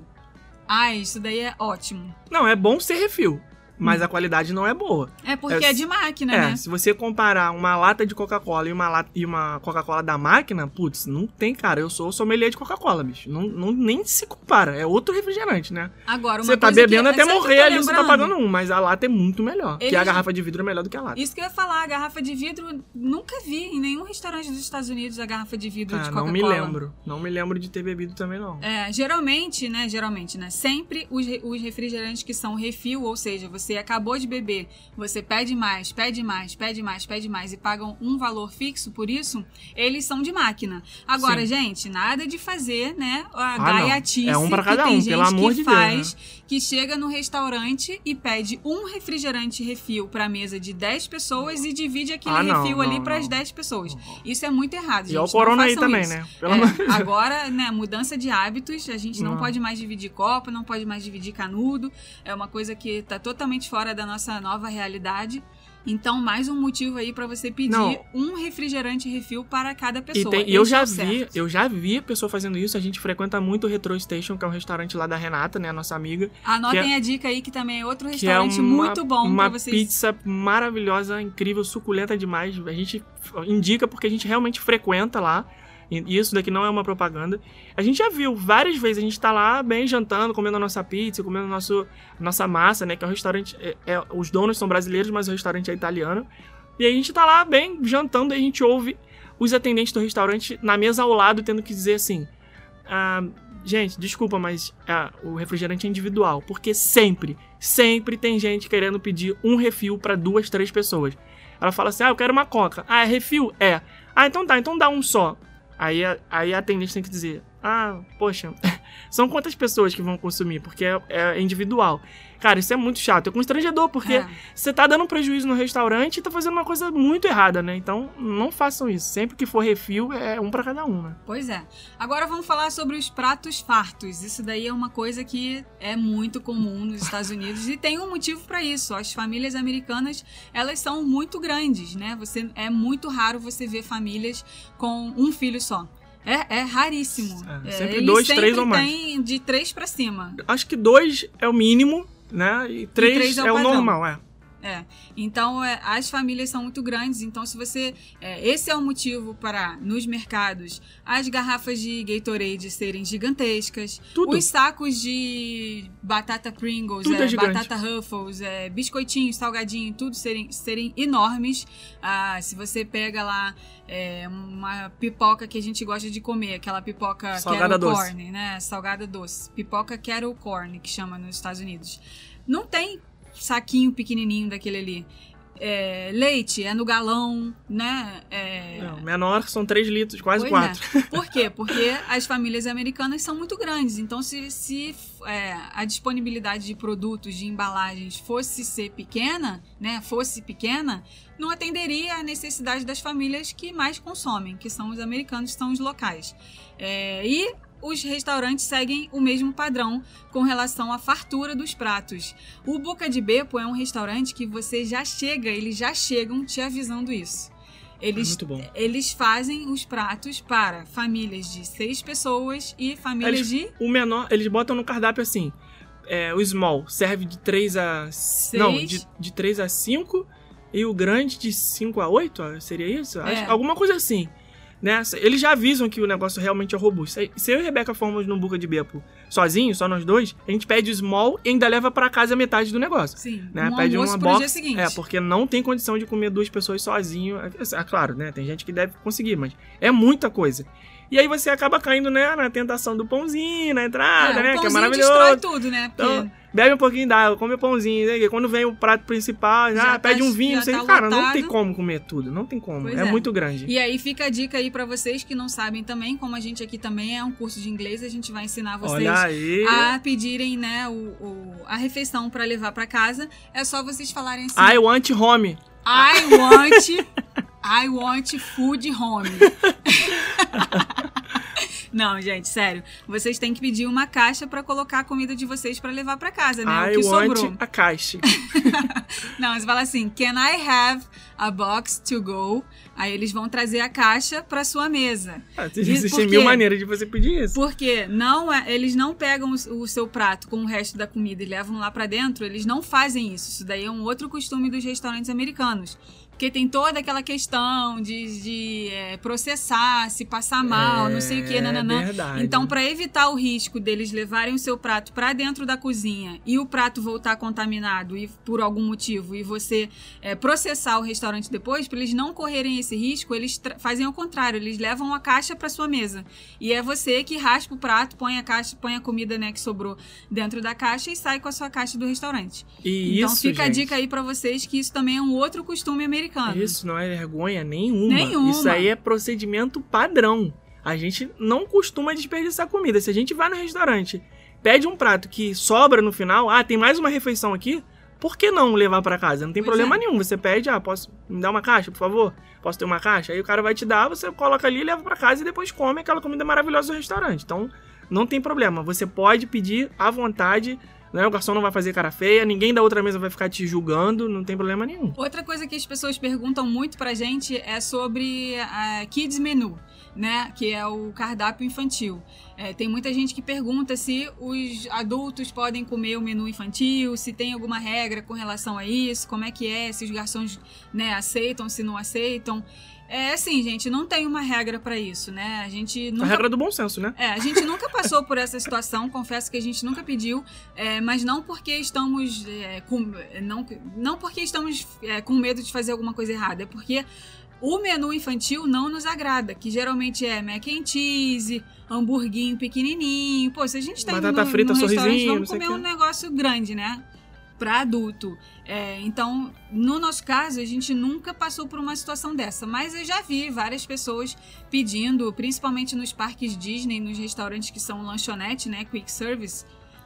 Ah, isso daí é ótimo. Não, é bom ser refil, mas a qualidade não é boa. É porque É, é, de máquina, é, né? se você comparar uma lata de Coca-Cola e uma, lata, e uma Coca-Cola da máquina, putz, não tem, cara. Eu sou sommelier de Coca-Cola, bicho. Não, não, nem se compara. É outro refrigerante, né? Agora, uma Você tá bebendo que, até sabe que eu morrer ali, você tá pagando um, mas a lata é muito melhor. Que a Eles- garrafa de vidro é melhor do que a lata. Isso que eu ia falar, a garrafa de vidro, nunca vi em nenhum restaurante dos Estados Unidos a garrafa de vidro de Ah, Coca-Cola. não me lembro. Não me lembro de ter bebido também, não. É, geralmente, né, geralmente, né, sempre os, os refrigerantes que são refil, ou seja, você acabou de beber, você pede mais, pede mais, pede mais, pede mais e pagam um valor fixo por isso, eles são de máquina. Agora, Sim. gente, nada de fazer, né, a Ah, gaiatice É um pra que cada tem um, gente pelo amor que de Deus, faz, que chega no restaurante e pede um refrigerante refil pra mesa de 10 pessoas e divide aquele Ah, não, refil não, ali pras não. 10 pessoas. Isso é muito errado, gente. E olha o corona aí também, isso. né? Pelo É, agora, né, mudança de hábitos, a gente não, Não. pode mais dividir copo, não pode mais dividir canudo, é uma coisa que tá totalmente fora da nossa nova realidade. Então, mais um motivo aí pra você pedir Não. um refrigerante refil para cada E, pessoa. tem- e eu Esse é já o vi, certo. eu já vi pessoa fazendo isso. A gente frequenta muito o Retro Station, que é um restaurante lá da Renata, né, a nossa amiga. Anotem a dica aí que também é outro é restaurante uma, muito bom uma pra vocês. pizza maravilhosa, incrível, suculenta demais. A gente indica porque a gente realmente frequenta lá. E isso daqui não é uma propaganda. A gente já viu várias vezes, a gente tá lá bem jantando, comendo a nossa pizza, comendo nosso, nossa massa, né? Que é um restaurante. é- é- os donos são brasileiros, mas o restaurante é italiano. E a gente tá lá bem jantando e a gente ouve os atendentes do restaurante na mesa ao lado tendo que dizer assim. "Ah, gente, desculpa, mas ah, o refrigerante é individual. Porque sempre, sempre tem gente querendo pedir um refil pra duas, três pessoas. Ela fala assim: ah, eu quero uma coca. Ah, é refil? É. Ah, então tá, então dá um só. Aí, a- aí a atendente tem que dizer: ah, poxa, são quantas pessoas que vão consumir? Porque é, é individual. Cara, isso é muito chato. É constrangedor, porque É. você tá dando prejuízo no restaurante e tá fazendo uma coisa muito errada, né? Então, não façam isso. Sempre que for refil, é um pra cada um, né? Pois é. Agora vamos falar sobre os pratos fartos. Isso daí é uma coisa que é muito comum nos Estados Unidos e tem um motivo para isso. As famílias americanas, elas são muito grandes, né? Você é muito raro você ver famílias com um filho só. É, é raríssimo. É, É, sempre eles dois, três ou mais. têm de três para cima. Acho que dois é o mínimo, né? E três, três é, o padrão. normal, é. É. Então, é, as famílias são muito grandes. Então, se você. É, esse é o motivo para, nos mercados, as garrafas de Gatorade serem gigantescas. Tudo. Os sacos de batata Pringles, é é, batata Ruffles, é, biscoitinhos, salgadinho, tudo serem, serem enormes. Ah, se você pega lá uma pipoca que a gente gosta de comer, aquela pipoca Salgada doce. corn, né? Salgada doce. Pipoca kettle corn, que chama nos Estados Unidos. Não tem saquinho pequenininho daquele ali. É, leite é no galão, né? É, Não, menor são 3 litros, quase Pois 4. é. Por quê? Porque as famílias americanas são muito grandes. Então, se, se é, a disponibilidade de produtos, de embalagens fosse ser pequena, né? Fosse pequena, não atenderia à necessidade das famílias que mais consomem, que são os americanos, que são os locais. É, e os restaurantes seguem o mesmo padrão com relação à fartura dos pratos. O Boca de Beppo é um restaurante que você já chega, eles já chegam te avisando isso. Eles, muito bom. eles fazem os pratos para famílias de seis pessoas e famílias de O menor, eles botam no cardápio assim. é, o small serve de 3 a. Não, de, de 3 a 5. E o grande de 5 a 8? ó, Seria isso? É. alguma coisa assim. Né? Eles já avisam que o negócio realmente é robusto. Se- eu e a Rebeca formos no Buca de Bepo sozinhos, só nós dois, a gente pede o small e ainda leva pra casa metade do negócio. Sim, Né? um Pede uma box. dia seguinte. É, porque não tem condição de comer duas pessoas sozinho. É, é claro, né? Tem gente que deve conseguir, mas é muita coisa. E aí você acaba caindo, né, na tentação do pãozinho, na entrada, É, né? Que é maravilhoso. destrói tudo, né? Porque Então, bebe um pouquinho d'água, come o pãozinho, né? Quando vem o prato principal, já, Já tá- pede um vinho, você, tá cara, não tem como comer tudo, não tem como, é, é. muito grande. E aí fica a dica aí pra vocês que não sabem também, como a gente aqui também é um curso de inglês, a gente vai ensinar vocês a pedirem, né, o, o- a refeição pra levar pra casa. É só vocês falarem assim: I want home. I want I want food home. Não, gente, sério. Vocês têm que pedir uma caixa pra colocar a comida de vocês pra levar pra casa, né? I o que want sobrou. a caixa. Não, você fala assim: Can I have a box to go? Aí eles vão trazer a caixa pra sua mesa. Ah, Existem mil maneiras de você pedir isso. Porque não é- eles não pegam o, o seu prato com o resto da comida e levam lá pra dentro, eles não fazem isso. Isso daí é um outro costume dos restaurantes americanos. Porque tem toda aquela questão de, de, é, processar, se passar mal, não sei o que, É nananã. verdade. Então, para evitar o risco deles levarem o seu prato para dentro da cozinha e o prato voltar contaminado e por algum motivo e você é, processar o restaurante depois, para eles não correrem esse risco, eles fazem ao contrário, eles levam a caixa para sua mesa e é você que raspa o prato, põe a caixa, põe a comida né, que sobrou dentro da caixa e sai com a sua caixa do restaurante. E então isso, fica a gente, dica aí para vocês que isso também é um outro costume americano. Isso não é vergonha nenhuma. Nenhuma. Isso aí é procedimento padrão. A gente não costuma desperdiçar comida. Se a gente vai no restaurante, pede um prato que sobra no final, ah, tem mais uma refeição aqui, por que não levar pra casa? Não tem Pois problema é. nenhum. Você pede, ah, posso me dar uma caixa, por favor? Posso ter uma caixa? Aí o cara vai te dar, você coloca ali, leva pra casa e depois come aquela comida maravilhosa do restaurante. Então, não tem problema. Você pode pedir à vontade, né? O garçom não vai fazer cara feia, ninguém da outra mesa vai ficar te julgando, não tem problema nenhum. Outra coisa que as pessoas perguntam muito pra gente é sobre a Kids Menu, né? Que é o cardápio infantil. É, tem muita gente que pergunta se os adultos podem comer o menu infantil, se tem alguma regra com relação a isso, como é que é, se os garçons né, aceitam, se não aceitam. É assim, gente, não tem uma regra pra isso, né? A gente A nunca regra do bom senso, né? é, a gente nunca passou por essa situação, confesso que a gente nunca pediu, é, mas não porque estamos é, com, não, não porque estamos é, com medo de fazer alguma coisa errada, é porque o menu infantil não nos agrada, que geralmente é mac and cheese, hamburguinho pequenininho. Pô, se a gente tá indo Batata no, frita, no restaurante, vamos comer um negócio grande, né? Para adulto. É, então, no nosso caso, a gente nunca passou por uma situação dessa, mas eu já vi várias pessoas pedindo, principalmente nos parques Disney, nos restaurantes que são lanchonete, né, quick service.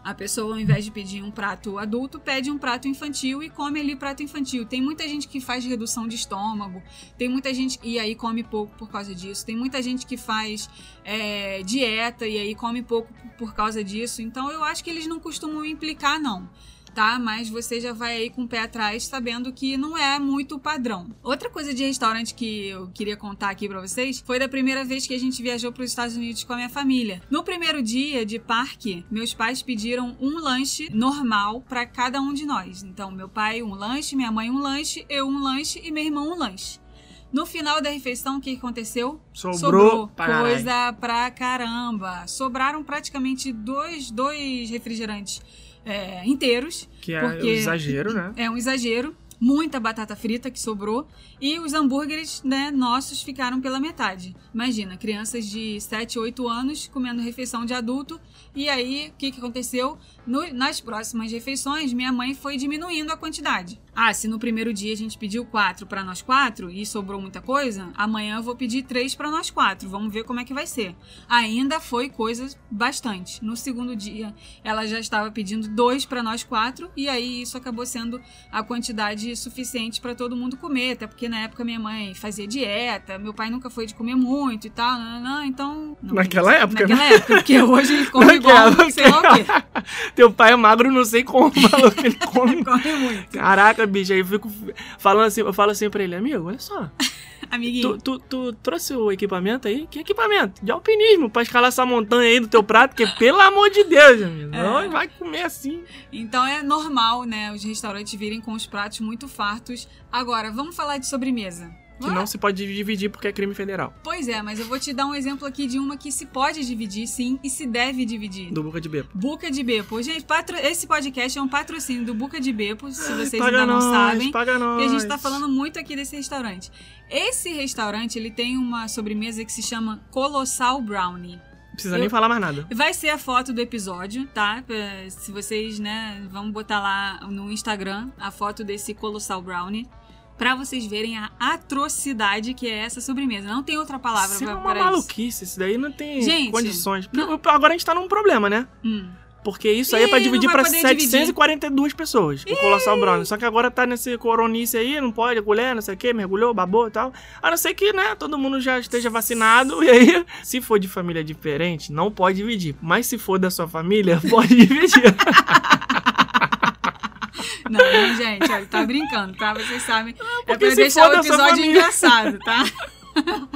A pessoa, ao invés de pedir um prato adulto, pede um prato infantil e come ali prato infantil. Tem muita gente que faz redução de estômago, tem muita gente e aí come pouco por causa disso. Tem muita gente que faz é, dieta e aí come pouco por causa disso. Então eu acho que eles não costumam implicar, não. Tá? Mas você já vai aí com o pé atrás, sabendo que não é muito padrão. Outra coisa de restaurante que eu queria contar aqui pra vocês foi da primeira vez que a gente viajou para os Estados Unidos com a minha família. No primeiro dia de parque, meus pais pediram um lanche normal para cada um de nós. Então, meu pai um lanche, minha mãe um lanche, eu um lanche e meu irmão um lanche. No final da refeição, o que aconteceu? Sobrou pra caralho. coisa pra caramba. Sobraram praticamente dois, dois refrigerantes é, inteiros. Que é um exagero, né? É um exagero. Muita batata frita que sobrou. E os hambúrgueres, né, nossos ficaram pela metade. Imagina, crianças de 7, 8 anos comendo refeição de adulto. E aí, o que, que aconteceu? No- nas próximas refeições, minha mãe foi diminuindo a quantidade. Ah, se no primeiro dia a gente pediu quatro para nós quatro e sobrou muita coisa, amanhã eu vou pedir três para nós quatro. Vamos ver como é que vai ser. Ainda foi coisa bastante. No segundo dia, ela já estava pedindo dois para nós quatro e aí isso acabou sendo a quantidade suficiente para todo mundo comer, até porque na época minha mãe fazia dieta, meu pai nunca foi de comer muito e tal, não, não, não, então não, Naquela época, né? naquela época, porque hoje ele come igual, sei lá o quê. Teu pai é magro, não sei como, maluco, ele come. Come muito. Caraca, bicho, aí eu fico falando assim, eu falo assim pra ele, amigo, olha só, Amiguinho. tu, tu, tu trouxe o equipamento aí? Que equipamento? De alpinismo, pra escalar essa montanha aí do teu prato, que pelo amor de Deus, amigo, É. não vai comer assim. Então é normal, né, os restaurantes virem com os pratos muito fartos. Agora, vamos falar de sobremesa. Que Vamos? não se pode dividir porque é crime federal, Pois é, mas eu vou te dar um exemplo aqui de uma que se pode dividir, sim, e se deve dividir. do Boca de Bebo. Buca de Bepo. Gente, patro- esse podcast é um patrocínio do Buca de Bepo, se vocês paga ainda não nós, sabem. paga nós. Porque a gente tá falando muito aqui desse restaurante. Esse restaurante, ele tem uma sobremesa que se chama Colossal Brownie. Precisa eu- nem falar mais nada. Vai ser a foto do episódio, tá? É, Se vocês, né, vamos botar lá no Instagram a foto desse Colossal Brownie. Pra vocês verem a atrocidade que é essa sobremesa. Não tem outra palavra Isso é pra, uma para isso. maluquice, isso daí não tem Gente, condições. não- Agora a gente tá num problema, né? Hum. Porque isso aí é pra Ih, dividir pra poder 742 pessoas, o Colossal Brownie. Só que agora tá nesse coronice aí, não pode, colher, não sei o que, mergulhou, babou e tal. A não ser que, né, todo mundo já esteja vacinado. E aí, se for de família diferente, não pode dividir. Mas se for da sua família, pode dividir. Não, gente, olha, tá brincando, tá? Vocês sabem. é porque pra deixar o episódio engraçado, tá?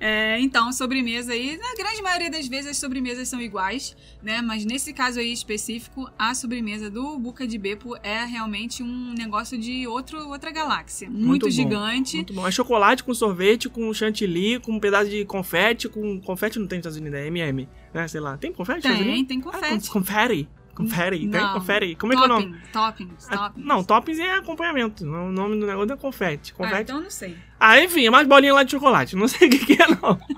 É, então, sobremesa aí, na grande maioria das vezes as sobremesas são iguais, né? Mas nesse caso aí específico, a sobremesa do Buca de Bepo é realmente um negócio de outro, outra galáxia. Muito, bom, gigante. Muito bom. É chocolate com sorvete, com chantilly, com um pedaço de confete, com... Confete não tem nos Estados Unidos, é MM, né? Sei lá. Tem confete Tem, tem Ah, confete. com- confere. Confere, tem confere. Como é que é o nome? Topping, toppings, Ah, toppings. Não, toppings é acompanhamento. O nome do negócio é confete. Ah, Confete. então eu não sei. Ah, enfim, é mais bolinha lá de chocolate. Não sei o que, que é, não.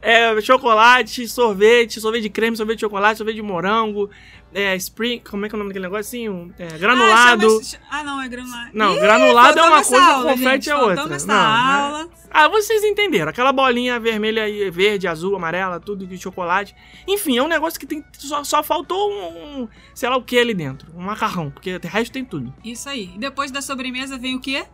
É chocolate, sorvete, sorvete de creme, sorvete de chocolate, sorvete de morango, é spring. Como é que é o nome daquele negocinho? É, granulado. Ah, chama- ah, não, é granulado. Não, Ih, granulado é uma coisa, aula, confete gente, é outra. nessa Não, né? aula. Ah, vocês entenderam. Aquela bolinha vermelha e verde, azul, amarela, tudo de chocolate. Enfim, é um negócio que tem. Só, ssó faltou um, um, sei lá o que ali dentro. Um macarrão, porque o resto tem tudo. Isso aí. E depois da sobremesa vem o quê?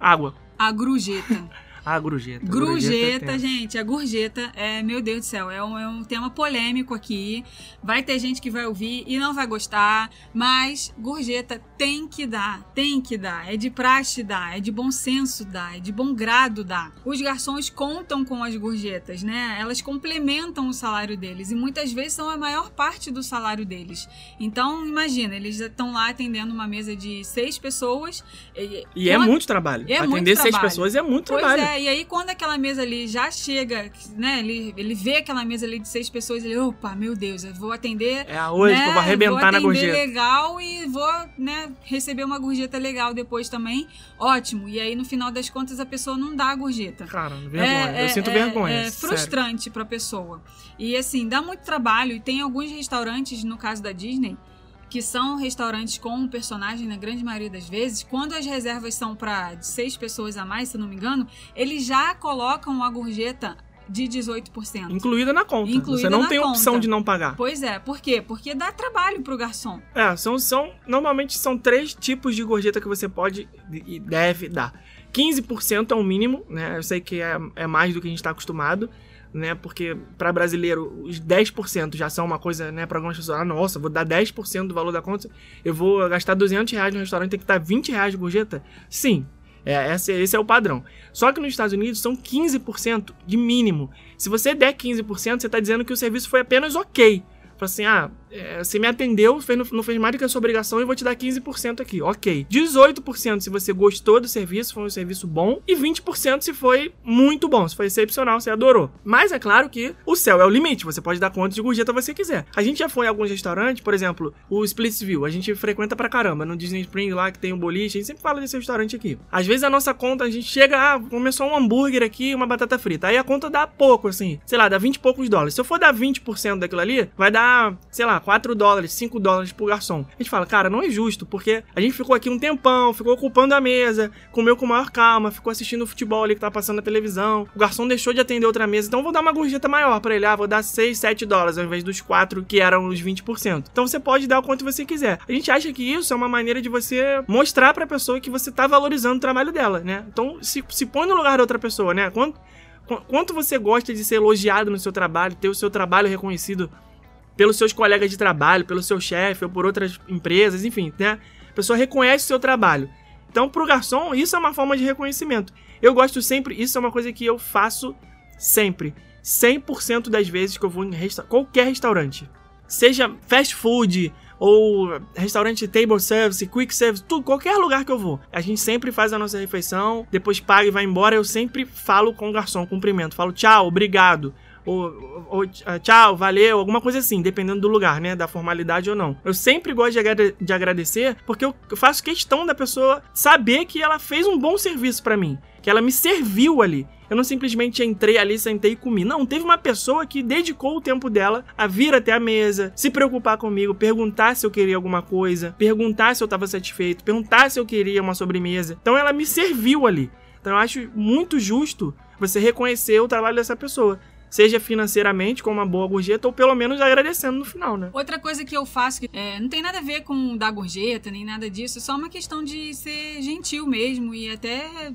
Água. A grujeta. Ah, grujeta. Grujeta, tem. gente, a gorjeta é, meu Deus do céu, é um, é um tema polêmico aqui. Vai ter gente que vai ouvir e não vai gostar, mas gorjeta tem que dar, tem que dar. É de praxe dar, é de bom senso dar, é de bom grado dar. Os garçons contam com as gorjetas, né? Elas complementam o salário deles e muitas vezes são a maior parte do salário deles. Então, imagina, eles estão lá atendendo uma mesa de seis pessoas. E, E é quando- muito trabalho. É Atender muito seis trabalho. pessoas é muito Pois trabalho. é, e aí quando aquela mesa ali já chega, né? Ele, ele vê aquela mesa ali de seis pessoas, ele, opa, meu Deus, eu vou atender. É, hoje né, que eu vou arrebentar na vou atender gorjeta. legal e vou, né, receber uma gorjeta legal depois também. Ótimo. E aí, no final das contas, a pessoa não dá a gorjeta. Cara, vergonha. eu sinto vergonha. É, sério. frustrante pra pessoa. E assim, dá muito trabalho. E tem alguns restaurantes, no caso da Disney, que são restaurantes com um personagem, na grande maioria das vezes. Quando as reservas são pra seis pessoas a mais, se não me engano, eles já colocam a gorjeta de 18%. Incluída na conta. Incluída Você não tem opção conta. de não pagar. Pois é, por quê? Porque dá trabalho pro garçom. É, são, são. Normalmente são três tipos de gorjeta que você pode e deve dar. 15% é o mínimo, né? Eu sei que é, é mais do que a gente está acostumado. Né? Porque para brasileiro os 10% já são uma coisa, né? Para algumas pessoas, ah, nossa, vou dar 10% do valor da conta, eu vou gastar 200 reais no restaurante, tem que dar 20 reais de gorjeta? Sim, é, esse, esse, é o padrão. Só que nos Estados Unidos são 15% de mínimo. Se você der 15%, você está dizendo que o serviço foi apenas ok. Fala assim, ah, é, você me atendeu, fez, não fez mais do que a sua obrigação e vou te dar 15% aqui. Ok. 18% se você gostou do serviço, foi um serviço bom. E 20% se foi muito bom, se foi excepcional, você adorou. Mas é claro que o céu é o limite. Você pode dar quanto de gorjeta você quiser. A gente já foi em alguns restaurantes, por exemplo, o Splitsville. A gente frequenta pra caramba. No Disney Spring lá que tem um boliche. A gente sempre fala desse restaurante aqui. Às vezes a nossa conta, a gente chega, ah, começou um hambúrguer aqui e uma batata frita. Aí a conta dá pouco, assim. Sei lá, dá 20 e poucos dólares. Se eu for dar 20% daquilo ali, vai dar, sei lá, 4 dólares, 5 dólares por garçom. A gente fala, cara, não é justo, porque a gente ficou aqui um tempão, ficou ocupando a mesa, comeu com maior calma, ficou assistindo o futebol ali que tá passando na televisão. O garçom deixou de atender outra mesa, então vou dar uma gorjeta maior para ele. Ah, vou dar 6, 7 dólares ao invés dos 4 que eram os 20%. Então você pode dar o quanto você quiser. A gente acha que isso é uma maneira de você mostrar pra pessoa que você tá valorizando o trabalho dela, né? Então se, se põe no lugar da outra pessoa, né? Quanto, quanto você gosta de ser elogiado no seu trabalho, ter o seu trabalho reconhecido pelos seus colegas de trabalho, pelo seu chefe ou por outras empresas, enfim, né? A pessoa reconhece o seu trabalho. Então, pro garçom, isso é uma forma de reconhecimento. Eu gosto sempre, isso é uma coisa que eu faço sempre. 100% das vezes que eu vou em resta qualquer restaurante. Seja fast food, ou restaurante table service, quick service, tudo, qualquer lugar que eu vou. A gente sempre faz a nossa refeição, depois paga e vai embora. Eu sempre falo com o garçom, cumprimento, falo tchau, obrigado ou, ou, ah, tchau, valeu, alguma coisa assim, dependendo do lugar, né? Da formalidade ou não. Eu sempre gosto de, agrade de agradecer porque eu faço questão da pessoa saber que ela fez um bom serviço para mim, que ela me serviu ali. Eu não simplesmente entrei ali, sentei e comi. Não, teve uma pessoa que dedicou o tempo dela a vir até a mesa, se preocupar comigo, perguntar se eu queria alguma coisa, perguntar se eu estava satisfeito, perguntar se eu queria uma sobremesa. Então ela me serviu ali. Então eu acho muito justo você reconhecer o trabalho dessa pessoa seja financeiramente com uma boa gorjeta ou pelo menos agradecendo no final, né? Outra coisa que eu faço que é, não tem nada a ver com dar gorjeta nem nada disso, é só uma questão de ser gentil mesmo e até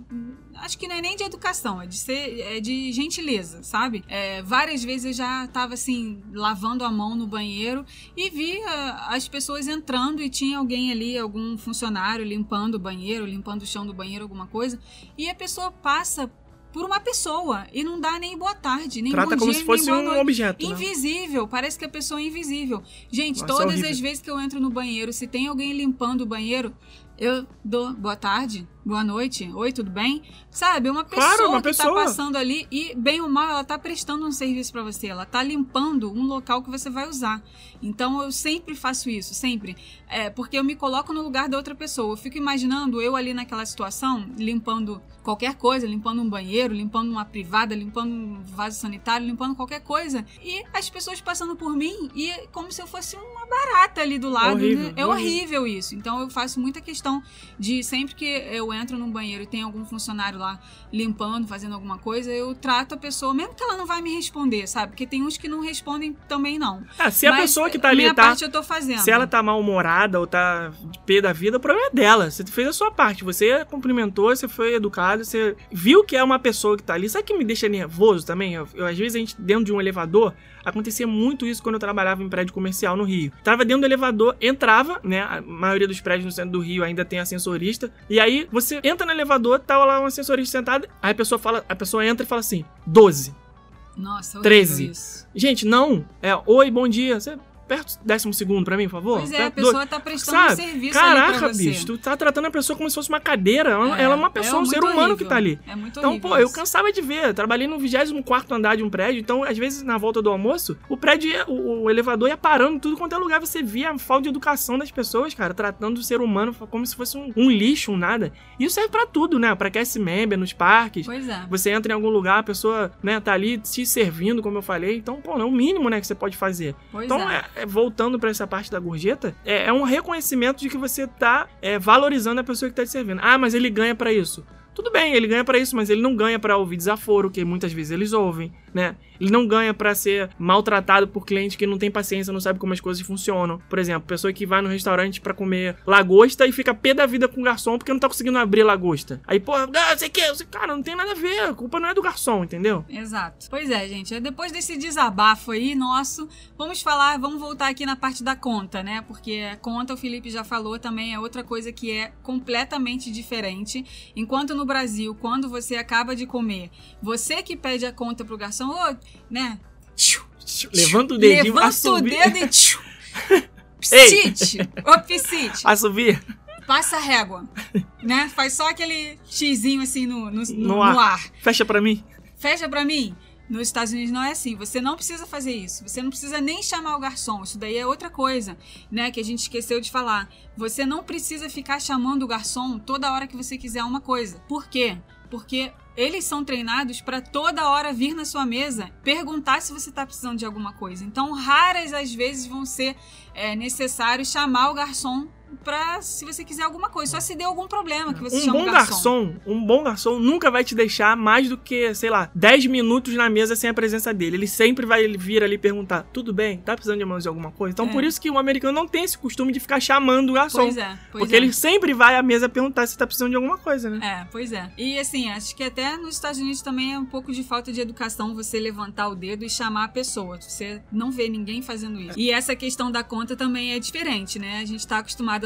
acho que não é nem de educação, é de ser é de gentileza, sabe? É, várias vezes eu já tava assim lavando a mão no banheiro e vi as pessoas entrando e tinha alguém ali, algum funcionário limpando o banheiro, limpando o chão do banheiro, alguma coisa, e a pessoa passa por uma pessoa e não dá nem boa tarde, nem Trata bom como dia, se fosse um noite. objeto. Né? Invisível, né? parece que a pessoa é invisível. Gente, Nossa, todas é as vezes que eu entro no banheiro, se tem alguém limpando o banheiro, eu dou boa tarde, boa noite, oi, tudo bem? Sabe, uma pessoa claro, uma que pessoa. tá passando ali e, bem ou mal, ela tá prestando um serviço para você, ela tá limpando um local que você vai usar. Então eu sempre faço isso, sempre. É, porque eu me coloco no lugar da outra pessoa. Eu fico imaginando eu ali naquela situação, limpando qualquer coisa, limpando um banheiro, limpando uma privada, limpando um vaso sanitário, limpando qualquer coisa. E as pessoas passando por mim e como se eu fosse uma barata ali do lado. Horrível, né? É horrível. horrível isso. Então eu faço muita questão de sempre que eu entro num banheiro e tem algum funcionário lá limpando, fazendo alguma coisa, eu trato a pessoa, mesmo que ela não vai me responder, sabe? Porque tem uns que não respondem também não. Ah, se a Mas pessoa que tá ali minha tá. parte eu tô fazendo. Se ela tá mal-humorada ou tá de pé da vida, o problema é dela. Você fez a sua parte. Você cumprimentou, você foi educado, você viu que é uma pessoa que tá ali. Sabe o que me deixa nervoso também? Eu, eu, às vezes a gente, dentro de um elevador, acontecia muito isso quando eu trabalhava em prédio comercial no Rio. Tava dentro do elevador, entrava, né? A maioria dos prédios no centro do Rio ainda tem ascensorista. E aí você entra no elevador, tá lá um ascensorista sentado, aí a pessoa fala, a pessoa entra e fala assim: 12. Nossa, 13. Isso. Gente, não. É, oi, bom dia. Você perto décimo segundo pra mim, por favor? Pois é, a pessoa do- tá prestando Sabe? um serviço Caraca, pra você. bicho, tu tá tratando a pessoa como se fosse uma cadeira. Ela ela é, uma pessoa, um ser humano que tá ali. É muito Então, pô, eu isso. cansava de ver. Eu trabalhei no 24 andar de um prédio, então, às vezes, na volta do almoço, o prédio, ia- o, o elevador ia parando tudo quanto é lugar. Você via a falta de educação das pessoas, cara, tratando o ser humano como se fosse um, um lixo, um nada. E isso serve pra tudo, né? Pra cast member, nos parques. Pois é. Você entra em algum lugar, a pessoa, né, tá ali te servindo, como eu falei. Então, pô, é o mínimo, né, que você pode fazer. Pois Então, é. É- voltando pra essa parte da gorjeta, é, é um reconhecimento de que você tá é, valorizando a pessoa que tá te servindo. Ah, mas ele ganha pra isso. Tudo bem, ele ganha para isso, mas ele não ganha para ouvir desaforo, que muitas vezes eles ouvem, né? Ele não ganha para ser maltratado por cliente que não tem paciência, não sabe como as coisas funcionam. Por exemplo, pessoa que vai no restaurante para comer lagosta e fica pé da vida com o garçom porque não tá conseguindo abrir lagosta. Aí, pô, ah, sei que, cara, não tem nada a ver, a culpa não é do garçom, entendeu? Exato. Pois é, gente. Depois desse desabafo aí nosso, vamos falar, vamos voltar aqui na parte da conta, né? Porque a conta, o Felipe já falou, também é outra coisa que é completamente diferente. Enquanto no Brasil, quando você acaba de comer, você que pede a conta pro garçom, ô, né? Levanta o dedinho, Levanta o dedo e tchiu. Psite, ô psite. Assovia. Passa a régua, né? Faz só aquele xizinho assim no, no, no, No ar. ar. Fecha pra mim. Fecha pra mim. Nos Estados Unidos não é assim. Você não precisa fazer isso. Você não precisa nem chamar o garçom. Isso daí é outra coisa, né? Que a gente esqueceu de falar. Você não precisa ficar chamando o garçom toda hora que você quiser uma coisa. Por quê? Porque eles são treinados para toda hora vir na sua mesa perguntar se você está precisando de alguma coisa. Então, raras as vezes vão ser é, necessário chamar o garçom para se você quiser alguma coisa. Só se deu algum problema que você Um chama bom o garçom. garçom, um bom garçom nunca vai te deixar mais do que, sei lá, 10 minutos na mesa sem a presença dele. Ele sempre vai vir ali perguntar: tudo bem? Tá precisando de mais de alguma coisa? Então, É. por isso que o americano não tem esse costume de ficar chamando o garçom. Pois é, pois porque é. ele sempre vai à mesa perguntar se tá precisando de alguma coisa, né? É, pois é. E assim, acho que até nos Estados Unidos também é um pouco de falta de educação você levantar o dedo e chamar a pessoa. Você não vê ninguém fazendo isso. E essa questão da conta também é diferente, né? A gente tá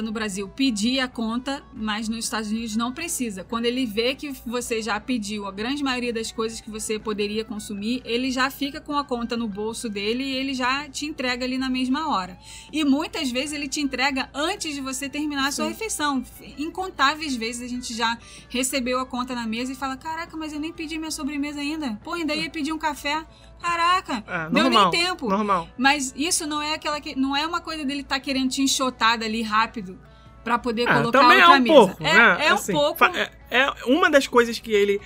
no Brasil pedir a conta, mas nos Estados Unidos não precisa. Quando ele vê que você já pediu a grande maioria das coisas que você poderia consumir, ele já fica com a conta no bolso dele e ele já te entrega ali na mesma hora. E muitas vezes ele te entrega antes de você terminar a sua refeição. Incontáveis vezes a gente já recebeu a conta na mesa e fala: Caraca, mas eu nem pedi minha sobremesa ainda. Pô, ainda ia pedir um café. Caraca, É, deu normal, nem tempo. Normal. Mas isso não é aquela que não é uma coisa dele estar querendo te enxotar dali rápido pra poder É, colocar também é outra um mesa. pouco, é, né? é um Assim, pouco. É, é uma das coisas que ele.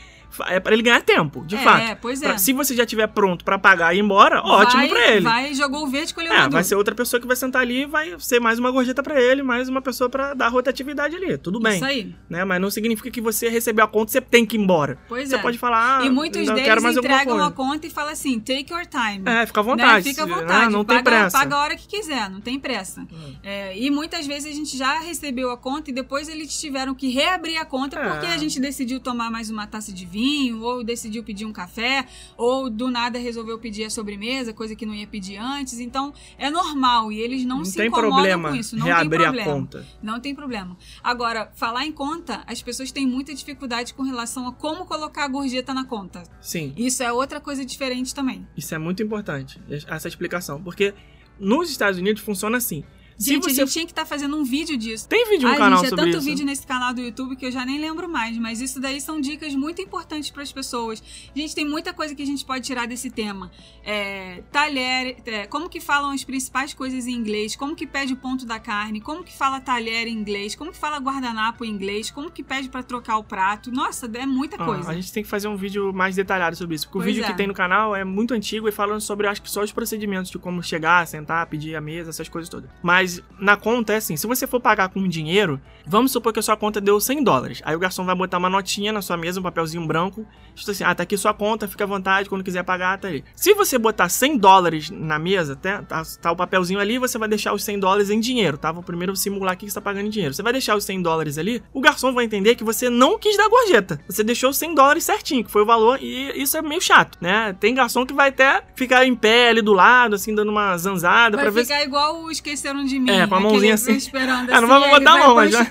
É pra ele ganhar tempo, de É, fato. pois Pra- é. se você já estiver pronto pra pagar e ir embora, ótimo vai, pra ele. Vai, jogou o verde, colheu o É, maduro. vai ser outra pessoa que vai sentar ali e vai ser mais uma gorjeta pra ele, mais uma pessoa pra dar rotatividade ali. Tudo bem. Isso aí. Né? Mas não significa que você recebeu a conta e você tem que ir embora. Pois você é. pode falar, ah, e muitos deles quero mais entregam a conta e falam assim: take your time. É, fica à Né? vontade. Fica à vontade. né? Não paga, tem pressa. Paga a hora que quiser, não tem pressa. É, e muitas vezes a gente já recebeu a conta e depois eles tiveram que reabrir a conta É. porque a gente decidiu tomar mais uma taça de vinho, ou decidiu pedir um café, ou do nada resolveu pedir a sobremesa, coisa que não ia pedir antes. Então é normal e eles não, Não se incomodam problema com isso. Não reabrir tem a problema. conta. Não tem problema. Agora, falar em conta, as pessoas têm muita dificuldade com relação a como colocar a gorjeta na conta. Sim, Isso é outra coisa diferente também. isso é muito importante, essa explicação. Porque nos Estados Unidos funciona assim. Se Gente, você a gente tinha que estar fazendo um vídeo disso. tem vídeo no Ai, canal gente, é sobre tanto isso. vídeo nesse canal do YouTube que eu já nem lembro mais, mas isso daí são dicas muito importantes para as pessoas. Gente, tem muita coisa que a gente pode tirar desse tema. É, talher, é, como que falam as principais coisas em inglês, como que pede o ponto da carne, como que fala talher em inglês, como que fala guardanapo em inglês, como que pede para trocar o prato. Nossa, é muita Ah, coisa. a gente tem que fazer um vídeo mais detalhado sobre isso. Porque Pois o vídeo é. que tem no canal é muito antigo e falando sobre, acho que só os procedimentos de como chegar, sentar, pedir a mesa, essas coisas todas. Mas na conta é assim: se você for pagar com dinheiro, vamos supor que a sua conta deu 100 dólares. Aí o garçom vai botar uma notinha na sua mesa, um papelzinho branco. Tipo assim: ah, tá aqui sua conta, fica à vontade, quando quiser pagar, tá aí. Se você botar 100 dólares na mesa, tá, tá, tá o papelzinho ali, você vai deixar os 100 dólares em dinheiro, tá? Vou primeiro simular aqui que você tá pagando em dinheiro. Você vai deixar os 100 dólares ali, o garçom vai entender que você não quis dar gorjeta. Você deixou os 100 dólares certinho, que foi o valor, e isso é meio chato, né? Tem garçom que vai até ficar em pé ali do lado, assim, dando uma zanzada Vai pra ver se ficar igual o Esqueceram de Mim. É, com a aquele mãozinha assim. Esperando Ah, não assim, vai botar a mão, mas já-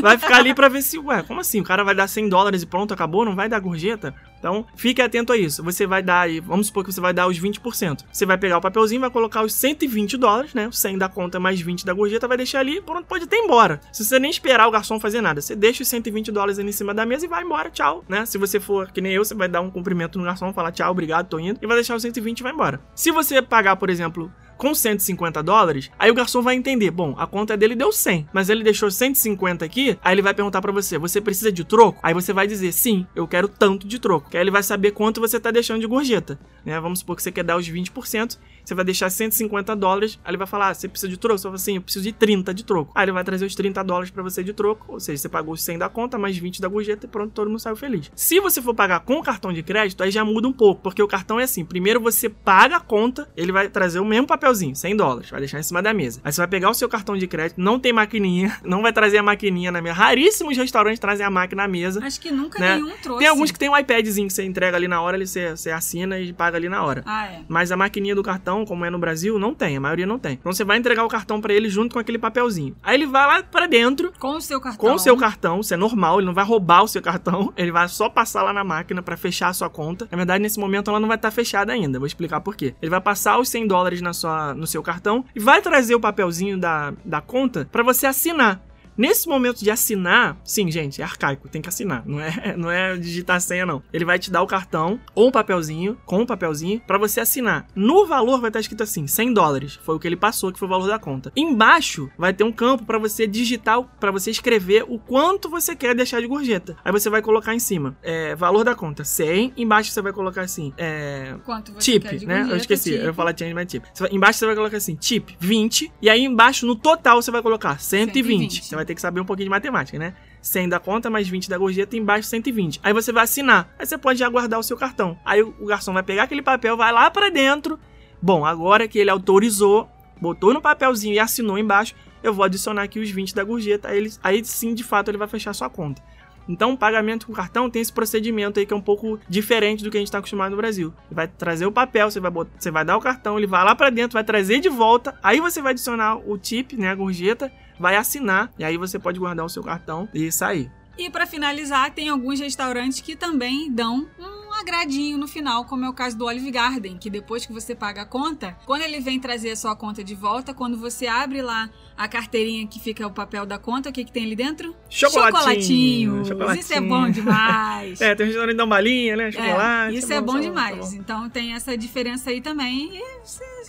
vai ficar ali pra ver se, ué, como assim? O cara vai dar 100 dólares e pronto, acabou? Não vai dar gorjeta? Então, fique atento a isso. Você vai dar aí, vamos supor que você vai dar os 20%. Você vai pegar o papelzinho, vai colocar os 120 dólares, né? Os 100 da conta mais 20 da gorjeta, vai deixar ali, pronto, pode até ir embora. Se você nem esperar o garçom fazer nada, você deixa os 120 dólares ali em cima da mesa e vai embora, tchau, né? Se você for que nem eu, você vai dar um cumprimento no garçom, falar tchau, obrigado, tô indo, e vai deixar os 120 e vai embora. Se você pagar, por exemplo, com 150 dólares, aí o garçom vai entender, bom, a conta dele deu 100, mas ele deixou 150 aqui, aí ele vai perguntar pra você, você precisa de troco? Aí você vai dizer, sim, eu quero tanto de troco, que aí ele vai saber quanto você tá deixando de gorjeta, né? Vamos supor que você quer dar os 20%, você vai deixar 150 dólares, aí ele vai falar, ah, você precisa de troco? Você vai falar assim, eu preciso de 30 de troco. Aí ele vai trazer os 30 dólares pra você de troco, ou seja, você pagou os 100 da conta, mais 20 da gorjeta e pronto, todo mundo saiu feliz. Se você for pagar com o cartão de crédito, aí já muda um pouco, porque o cartão é assim, primeiro você paga a conta, ele vai trazer o mesmo papelzinho, 100 dólares, vai deixar em cima da mesa. Aí você vai pegar o seu cartão de crédito, não tem maquininha, não vai trazer a maquininha na mesa. Raríssimos restaurantes trazem a máquina na mesa. Acho que nunca Né? nenhum trouxe. Tem alguns que tem um iPadzinho que você entrega ali na hora, ele você, você assina e paga ali na hora. Ah, é. Mas a maquininha do cartão, como é no Brasil, não tem. A maioria não tem. Então você vai entregar o cartão pra ele junto com aquele papelzinho. Aí ele vai lá pra dentro Com o seu cartão. com o seu cartão, isso é normal, ele não vai roubar o seu cartão, ele vai só passar lá na máquina pra fechar a sua conta. Na verdade, nesse momento ela não vai estar fechada ainda, vou explicar por quê. Ele vai passar os 100 dólares na sua, no seu cartão e vai trazer o papelzinho da, da conta pra você assinar. Nesse momento de assinar, sim, gente, é arcaico, tem que assinar, não é, não é digitar a senha não. Ele vai te dar o cartão ou um papelzinho, com um papelzinho, pra você assinar. No valor vai estar escrito assim, 100 dólares, foi o que ele passou, que foi o valor da conta. Embaixo vai ter um campo pra você digitar, pra você escrever o quanto você quer deixar de gorjeta. Aí você vai colocar em cima, é, valor da conta, 100, embaixo você vai colocar assim, é, Quanto você Tip, quer de né? Eu gorjeta, esqueci, tip. eu ia falar change my tip. Você vai- embaixo você vai colocar assim, tip 20, e aí embaixo no total você vai colocar 120. 120. Você vai ter que saber um pouquinho de matemática, né? 100 da conta mais 20 da gorjeta embaixo 120. Aí você vai assinar. Aí você pode já guardar o seu cartão. Aí o garçom vai pegar aquele papel, vai lá pra dentro. Bom, agora que ele autorizou, botou no papelzinho e assinou embaixo, eu vou adicionar aqui os 20 da gorjeta. Aí, ele, aí sim, de fato, ele vai fechar sua conta. Então, o pagamento com cartão tem esse procedimento aí que é um pouco diferente do que a gente está acostumado no Brasil. Vai trazer o papel, você vai, botar, você vai dar o cartão, ele vai lá para dentro, vai trazer de volta, aí você vai adicionar o tip, né, a gorjeta, vai assinar, e aí você pode guardar o seu cartão e sair. E pra finalizar, tem alguns restaurantes que também dão um agradinho no final, como é o caso do Olive Garden, que depois que você paga a conta, quando ele vem trazer a sua conta de volta, quando você abre lá a carteirinha que fica o papel da conta, o que, que tem ali dentro? Chocolatinho. Chocolatinhos. Isso é bom demais. É, tem um restaurante uma balinha, né, É, chocolate. isso tá é bom, tá demais. tá Então tem essa diferença aí também. E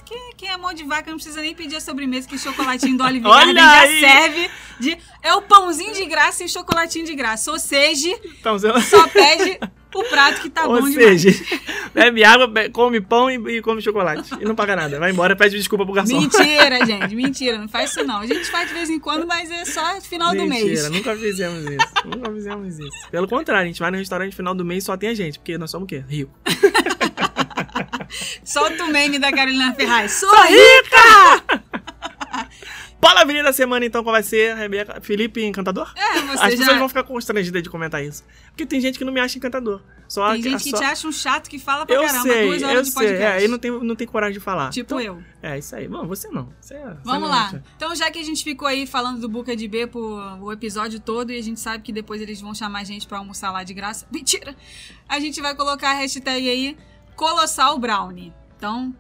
quem, quem é mão de vaca não precisa nem pedir a sobremesa, que chocolatinho do Olive Garden já aí! serve de. É o pãozinho de graça e o chocolatinho de graça. Ou seja, Então, só pede o prato que tá Ou bom seja, demais. bebe água, come pão e, e come chocolate. E não paga nada. Vai embora, pede desculpa pro garçom. Mentira, gente, mentira, não faz isso não. A gente faz de vez em quando, mas é só final do mês. Mentira, nunca fizemos isso. nunca fizemos isso. Pelo contrário, a gente vai no restaurante final do mês e só tem a gente, porque nós somos o quê? Rico. Solta o meme da Carolina Ferraz. Sou rica! Palavrinha da semana, então, qual vai ser? Rebeca, Felipe Encantador? É, você As já. pessoas vão ficar constrangidas de comentar isso. Porque tem gente que não me acha encantador. Só Tem gente que só... te acha um chato que fala pra Eu caramba, sei, duas horas eu de sei. podcast. É, aí não tem, não tem coragem de falar. Tipo Então, eu. É, isso aí. Bom, você não. Você, você Vamos não lá. acha. Então, já que a gente ficou aí falando do Buca de B por o episódio todo e a gente sabe que depois eles vão chamar a gente pra almoçar lá de graça. Mentira! A gente vai colocar a hashtag aí Colossal Brownie. Então,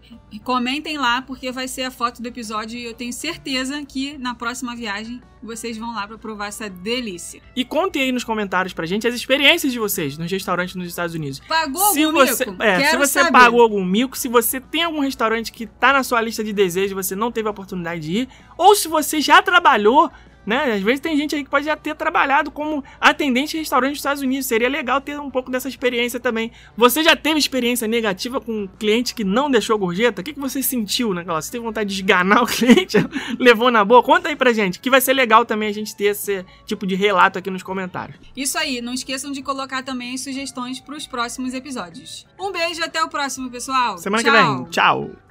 comentem lá, porque vai ser a foto do episódio e eu tenho certeza que na próxima viagem vocês vão lá pra provar essa delícia. E contem aí nos comentários pra gente as experiências de vocês nos restaurantes nos Estados Unidos. Pagou se algum você, mico? é, se Quero você saber. pagou algum mico, se você tem algum restaurante que tá na sua lista de desejos e você não teve a oportunidade de ir, ou se você já trabalhou, né? Às vezes tem gente aí que pode já ter trabalhado como atendente de restaurante dos Estados Unidos. Seria legal ter um pouco dessa experiência também. Você já teve experiência negativa com um cliente que não deixou gorjeta? O que, que você sentiu naquela? Você teve vontade de esganar o cliente? Levou na boa? Conta aí pra gente, que vai ser legal também a gente ter esse tipo de relato aqui nos comentários. Isso aí, não esqueçam de colocar também sugestões pros próximos episódios. Um beijo e até o próximo, pessoal. Semana Tchau. que vem. Tchau.